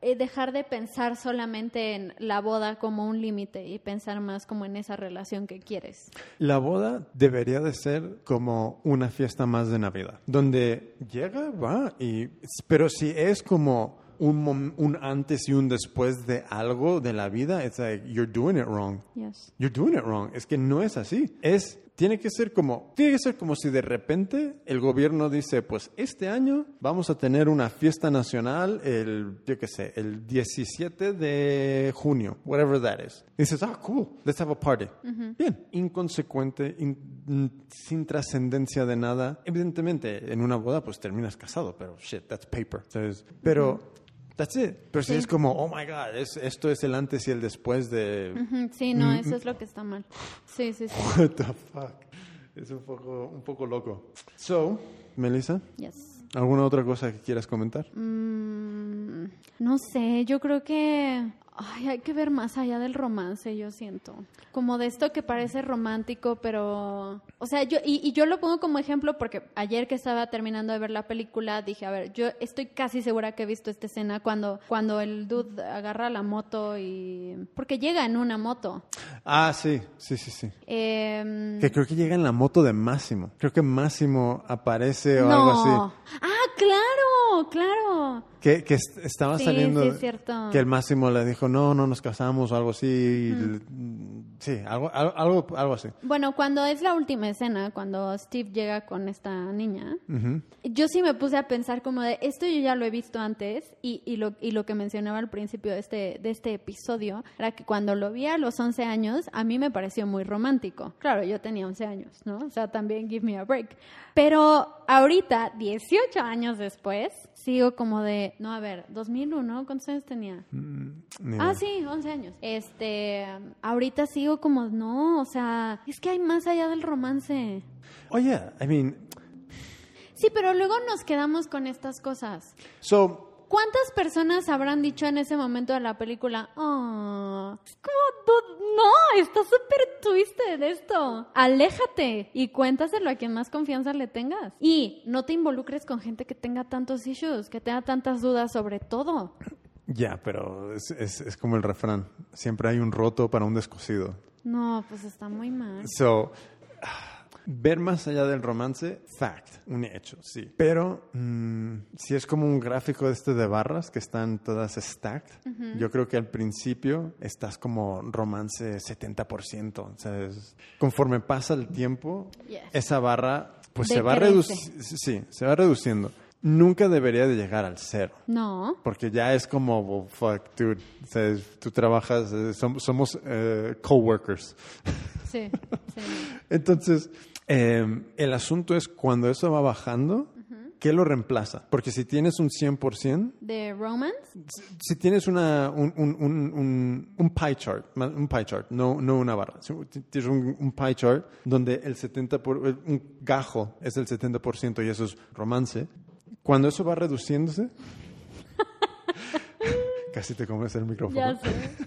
eh, dejar de pensar solamente en la boda como un límite y pensar más como en esa relación que quieres. La boda debería de ser como una fiesta más de Navidad, donde llega, va, y, pero si es como un, un antes y un después de algo de la vida, it's like, you're doing it wrong. Yes. You're doing it wrong. Es que no es así. Es tiene que ser como tiene que ser como si de repente el gobierno dice, pues este año vamos a tener una fiesta nacional el yo qué sé, el 17 de junio, whatever that is. Y dices, "Ah, cool. Let's have a party." Bien, inconsecuente, in- sin trascendencia de nada. Evidentemente, en una boda pues terminas casado, pero shit, that's paper. ¿Sabes? Pero That's it. Pero si Sí. es como, oh my God, es- esto es el antes y el después de, Sí, no, eso es lo que está mal. Sí, sí, sí. What the fuck? Es un poco, un poco loco. So, Melissa, Yes. ¿alguna otra cosa que quieras comentar? Mm, no sé, yo creo que ay, hay que ver más allá del romance, yo siento. Como de esto que parece romántico, pero... O sea, yo y, y yo lo pongo como ejemplo porque ayer que estaba terminando de ver la película dije, a ver, yo estoy casi segura que he visto esta escena cuando, cuando el dude agarra la moto y... Porque llega en una moto. Ah, sí, sí, sí, sí. Em, Que creo que llega en la moto de Máximo. Creo que Máximo aparece o no. algo así. Ah, claro, claro. Que, que est- estaba Sí, saliendo. sí, es cierto. Que el Máximo le dijo, no, no nos casamos o algo así. Sí, algo, algo, algo, así. Bueno, cuando es la última escena, cuando Steve llega con esta niña, yo sí me puse a pensar como de, esto yo ya lo he visto antes y, y, lo, y lo que mencionaba al principio de este, de este episodio era que cuando lo vi a los 11 años, a mí me pareció muy romántico. Claro, yo tenía 11 años, ¿no? O sea, también give me a break. Pero ahorita, 18 años después, sigo como de, no, a ver, 2001, ¿cuántos años tenía? Ni Ah, sí, 11 años. Este, ahorita sigo como, no, o sea, es que hay más allá del romance. Oh, yeah, I mean, Sí, pero luego nos quedamos con estas cosas. so, ¿Cuántas personas habrán dicho en ese momento de la película, oh, es como, no, está súper twisted esto. Aléjate y cuéntaselo a quien más confianza le tengas. Y no te involucres con gente que tenga tantos issues, que tenga tantas dudas sobre todo. Ya, pero es, es- es como el refrán. Siempre hay un roto para un descosido. No, pues está muy mal. So, ver más allá del romance, fact, un hecho, sí. Pero mm, si es como un gráfico de este de barras que están todas stacked, yo creo que al principio estás como romance 70%. O sea, es- conforme pasa el tiempo, Yes. esa barra pues se va reduciendo. Sí, se va reduciendo. Nunca debería de llegar al cero. No. Porque ya es como, well, fuck, dude. O sea, es- tú trabajas, eh, som- somos eh, coworkers. Sí, sí. Entonces, eh, el asunto es cuando eso va bajando, ¿qué lo reemplaza? Porque si tienes un 100%, ¿De romance? si- si tienes una, un, un, un, un- un pie chart, un pie chart, no, no una barra, si tienes un, pie chart donde el 70%, por, el- un gajo es el 70% y eso es romance, cuando eso va reduciéndose, casi te comes el micrófono. Ya sé.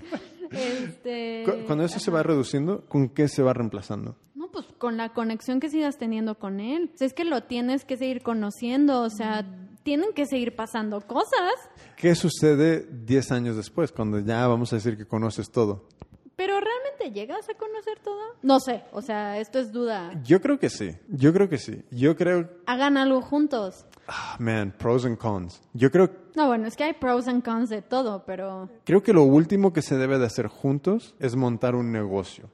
Este... Cu- Cuando eso se va reduciendo, ¿con qué se va reemplazando? Pues con la conexión que sigas teniendo con él. O sea, es que lo tienes que seguir conociendo, o sea, tienen que seguir pasando cosas. ¿Qué sucede 10 años después, cuando ya vamos a decir que conoces todo? Pero realmente llegas a conocer todo? No sé, o sea, esto es duda. Yo creo que sí, yo creo que sí. Yo creo, Hagan algo juntos. ah, man, pros and cons. Yo creo, No, bueno, es que hay pros and cons de todo, pero creo que lo último que se debe de hacer juntos es montar un negocio.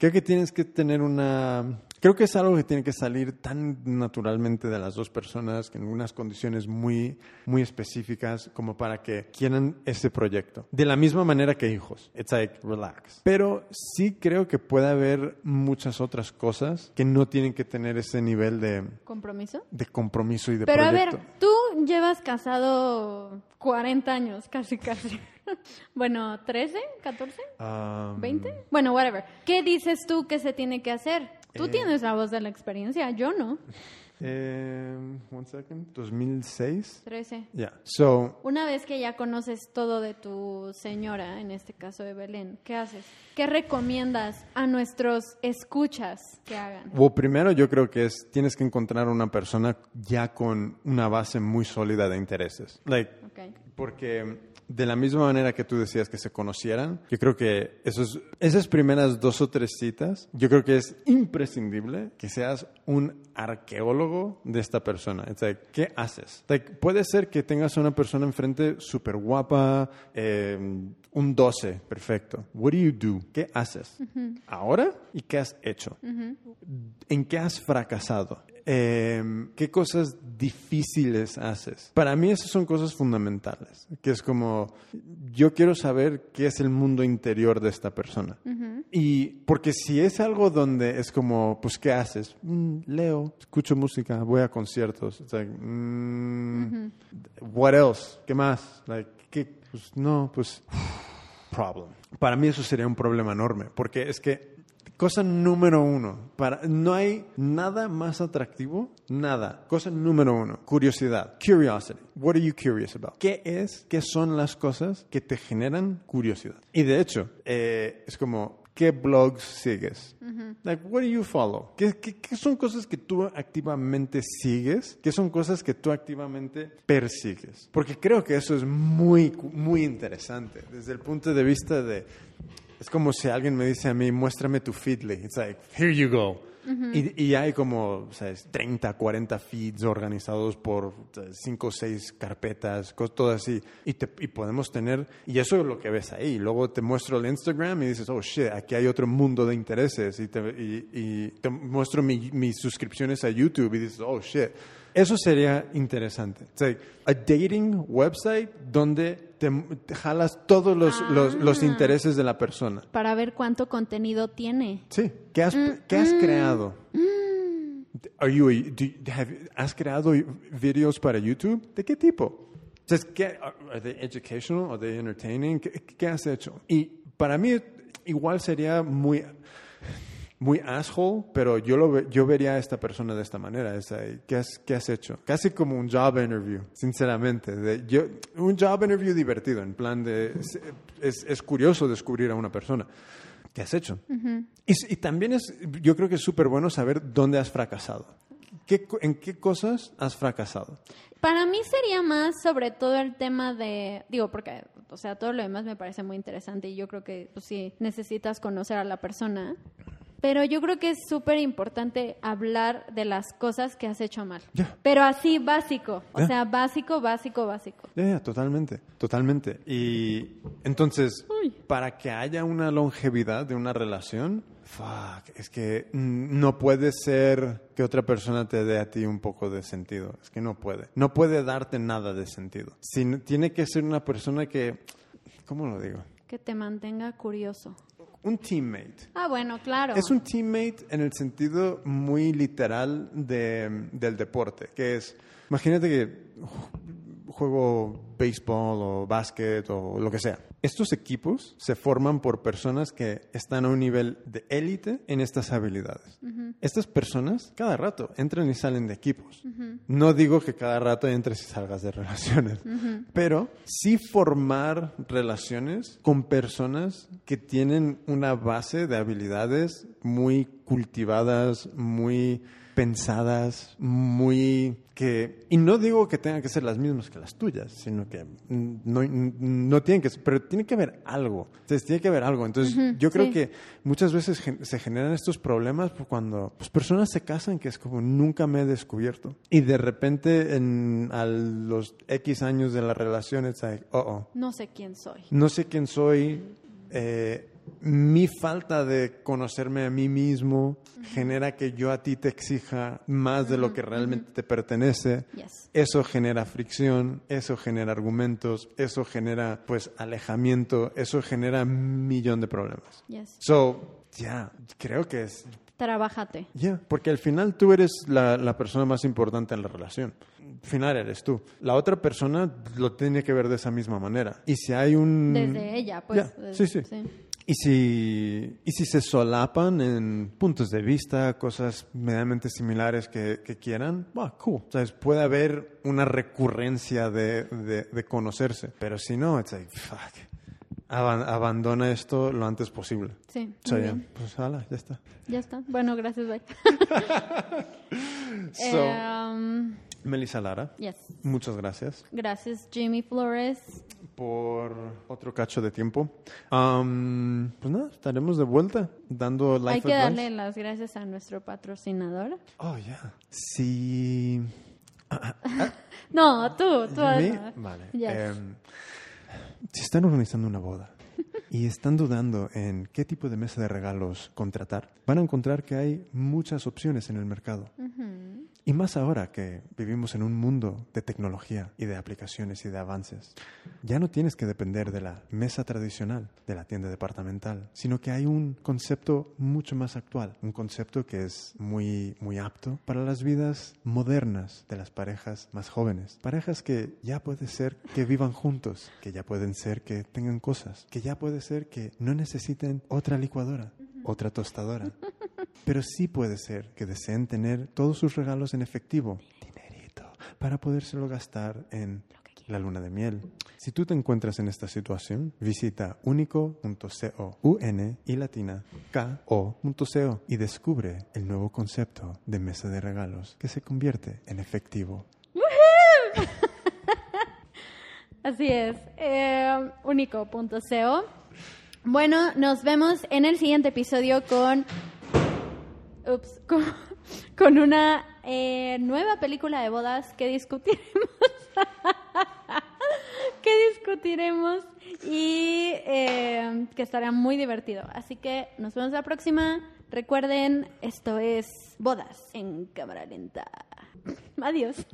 Creo que tienes que tener una... Creo que es algo que tiene que salir tan naturalmente de las dos personas, que en unas condiciones muy, muy específicas, como para que quieran ese proyecto. De la misma manera que hijos. It's like, relax. Pero sí creo que puede haber muchas otras cosas que no tienen que tener ese nivel de, compromiso. de compromiso y de Pero a ver, tú llevas casado 40 años, casi, casi. bueno, 13, 14, Um, 20. Bueno, whatever. ¿Qué dices tú que se tiene que hacer? Tú Eh. tienes la voz de la experiencia, yo no. eh, one second. 2006. 13. Yeah. So, Una vez que ya conoces todo de tu señora, en este caso de Belén, ¿qué haces? ¿Qué recomiendas a nuestros escuchas que hagan? Well, primero yo creo que es tienes que encontrar una persona ya con una base muy sólida de intereses. Like, porque de la misma manera que tú decías que se conocieran, yo creo que esos, esas primeras dos o tres citas, yo creo que es imprescindible que seas un arqueólogo de esta persona. It's like, ¿qué haces? Like, puede ser que tengas a una persona enfrente súper guapa, eh, un 12, perfecto. What do you do? ¿Qué haces? Ahora y qué has hecho. ¿En qué has fracasado? Eh, ¿Qué cosas difíciles haces? Para mí esas son cosas fundamentales, que es como, yo quiero saber qué es el mundo interior de esta persona. Y porque si es algo donde es como, pues, ¿qué haces? Mm, leo, escucho música, voy a conciertos. It's like, mm, what else? ¿Qué más? Like, ¿qué? Pues no, pues problem. Para mí eso sería un problema enorme, porque es que cosa número uno, para, no hay nada más atractivo, nada. Cosa número uno, curiosidad, curiosity. What are you curious about? ¿Qué es, qué son las cosas que te generan curiosidad? Y de hecho, eh, es como, ¿qué blogs sigues? Like, what do you follow? ¿Qué, qué, qué son cosas que tú activamente sigues? ¿Qué son cosas que tú activamente persigues? Porque creo que eso es muy, muy interesante desde el punto de vista de... Es como si alguien me dice a mí, muéstrame tu feedly. It's like, here you go. Y, hay como, ¿sabes? 30, 40 feeds organizados por 5 o 6 carpetas, cosas, todo así. Y, te, y podemos tener, y eso es lo que ves ahí. Luego te muestro el Instagram y dices, oh shit, aquí hay otro mundo de intereses. Y te, y, y te muestro mi- mis suscripciones a YouTube y dices, oh shit. Eso sería interesante. It's like a dating website donde te, te jalas todos los, los, los Ah. intereses de la persona. Para ver cuánto contenido tiene. Sí. ¿Qué has, ¿qué has creado? Are you a- do you- have- ¿Has creado videos para YouTube? ¿De qué tipo? Entonces, ¿qué, ¿Are they educational? ¿Are they entertaining? ¿Qué, qué has hecho? Y para mí igual sería muy muy asshole, pero yo, lo, ve- yo vería a esta persona de esta manera. Es ahí, ¿qué, has, ¿Qué has hecho? Casi como un job interview, sinceramente. De, yo, un job interview divertido, en plan de... Es, es, es curioso descubrir a una persona. ¿Qué has hecho? y, s- y también es, yo creo que es súper bueno saber dónde has fracasado. ¿Qué, ¿En qué cosas has fracasado? Para mí sería más sobre todo el tema de, digo, porque O sea, todo lo demás me parece muy interesante y yo creo que pues, sí necesitas conocer a la persona. Pero yo creo que es súper importante hablar de las cosas que has hecho mal. Pero así básico. O sea, básico, básico, básico. Ya, totalmente, totalmente. Y entonces, Uy. para que haya una longevidad de una relación, fuck, es que no puede ser que otra persona te dé a ti un poco de sentido. Es que no puede. No puede darte nada de sentido. Tiene que ser una persona que, ¿cómo lo digo? Que te mantenga curioso. Un teammate. Ah, bueno, claro. Es un teammate en el sentido muy literal de- del deporte, que es, imagínate que ju- juego béisbol o básquet o lo que sea. Estos equipos se forman por personas que están a un nivel de élite en estas habilidades. Estas personas cada rato entran y salen de equipos. No digo que cada rato entres y salgas de relaciones, pero sí formar relaciones con personas que tienen una base de habilidades muy cultivadas, muy pensadas, muy que y no digo que tengan que ser las mismas que las tuyas, sino que no, no tienen que ser, pero tiene que haber algo. Entonces tiene que haber algo. Entonces yo creo sí. que muchas veces se generan estos problemas cuando pues, personas se casan que es como nunca me he descubierto y de repente en a los X años de la relación es like, oh, oh, No sé quién soy. no sé quién soy, eh, mi falta de conocerme a mí mismo genera que yo a ti te exija más de lo que realmente te pertenece. Yes. Eso genera fricción, eso genera argumentos, eso genera pues alejamiento, eso genera un millón de problemas. Yes. So, ya, creo que es Trabájate. ya, porque al final tú eres la, la persona más importante en la relación. Al final eres tú. La otra persona lo tiene que ver de esa misma manera. Y si hay un... Desde ella, pues. Desde- sí, sí. Y si, y si se solapan en puntos de vista, cosas medianamente similares que, que quieran, bah, cool. O sea, es- puede haber una recurrencia de, de, de conocerse. Pero si no, it's like, fuck. Aban- abandona esto lo antes posible. Sí. O sea, muy ya, bien. pues hala, ya está. Ya está. Bueno, gracias, bye. So, Em, Melissa Lara, yes. muchas gracias Gracias, Jimmy Flores. por otro cacho de tiempo. Am, pues nada, estaremos de vuelta dando life Hay que advice. darle las gracias a nuestro patrocinador. Oh, ya. Sí. No, tú, tú. ¿Me? Vale. Yes. Em, si están organizando una boda y están dudando en qué tipo de mesa de regalos contratar, van a encontrar que hay muchas opciones en el mercado. Y más ahora que vivimos en un mundo de tecnología y de aplicaciones y de avances. Ya no tienes que depender de la mesa tradicional de la tienda departamental, sino que hay un concepto mucho más actual, un concepto que es muy muy apto para las vidas modernas de las parejas más jóvenes, parejas que ya puede ser que vivan juntos, que ya pueden ser que tengan cosas, que ya puede ser que no necesiten otra licuadora, otra tostadora. Pero sí puede ser que deseen tener todos sus regalos en efectivo, dinerito, para podérselo gastar en la luna de miel. Si tú te encuentras en esta situación, visita unico.co, un y latina, ko.co y descubre el nuevo concepto de mesa de regalos que se convierte en efectivo. Así es. Eh, Único.co. Bueno, nos vemos en el siguiente episodio con. Ups, con, con una eh, nueva película de bodas que discutiremos. que discutiremos y eh, que estará muy divertido. Así que nos vemos la próxima. Recuerden, esto es Bodas en cámara lenta. Adiós.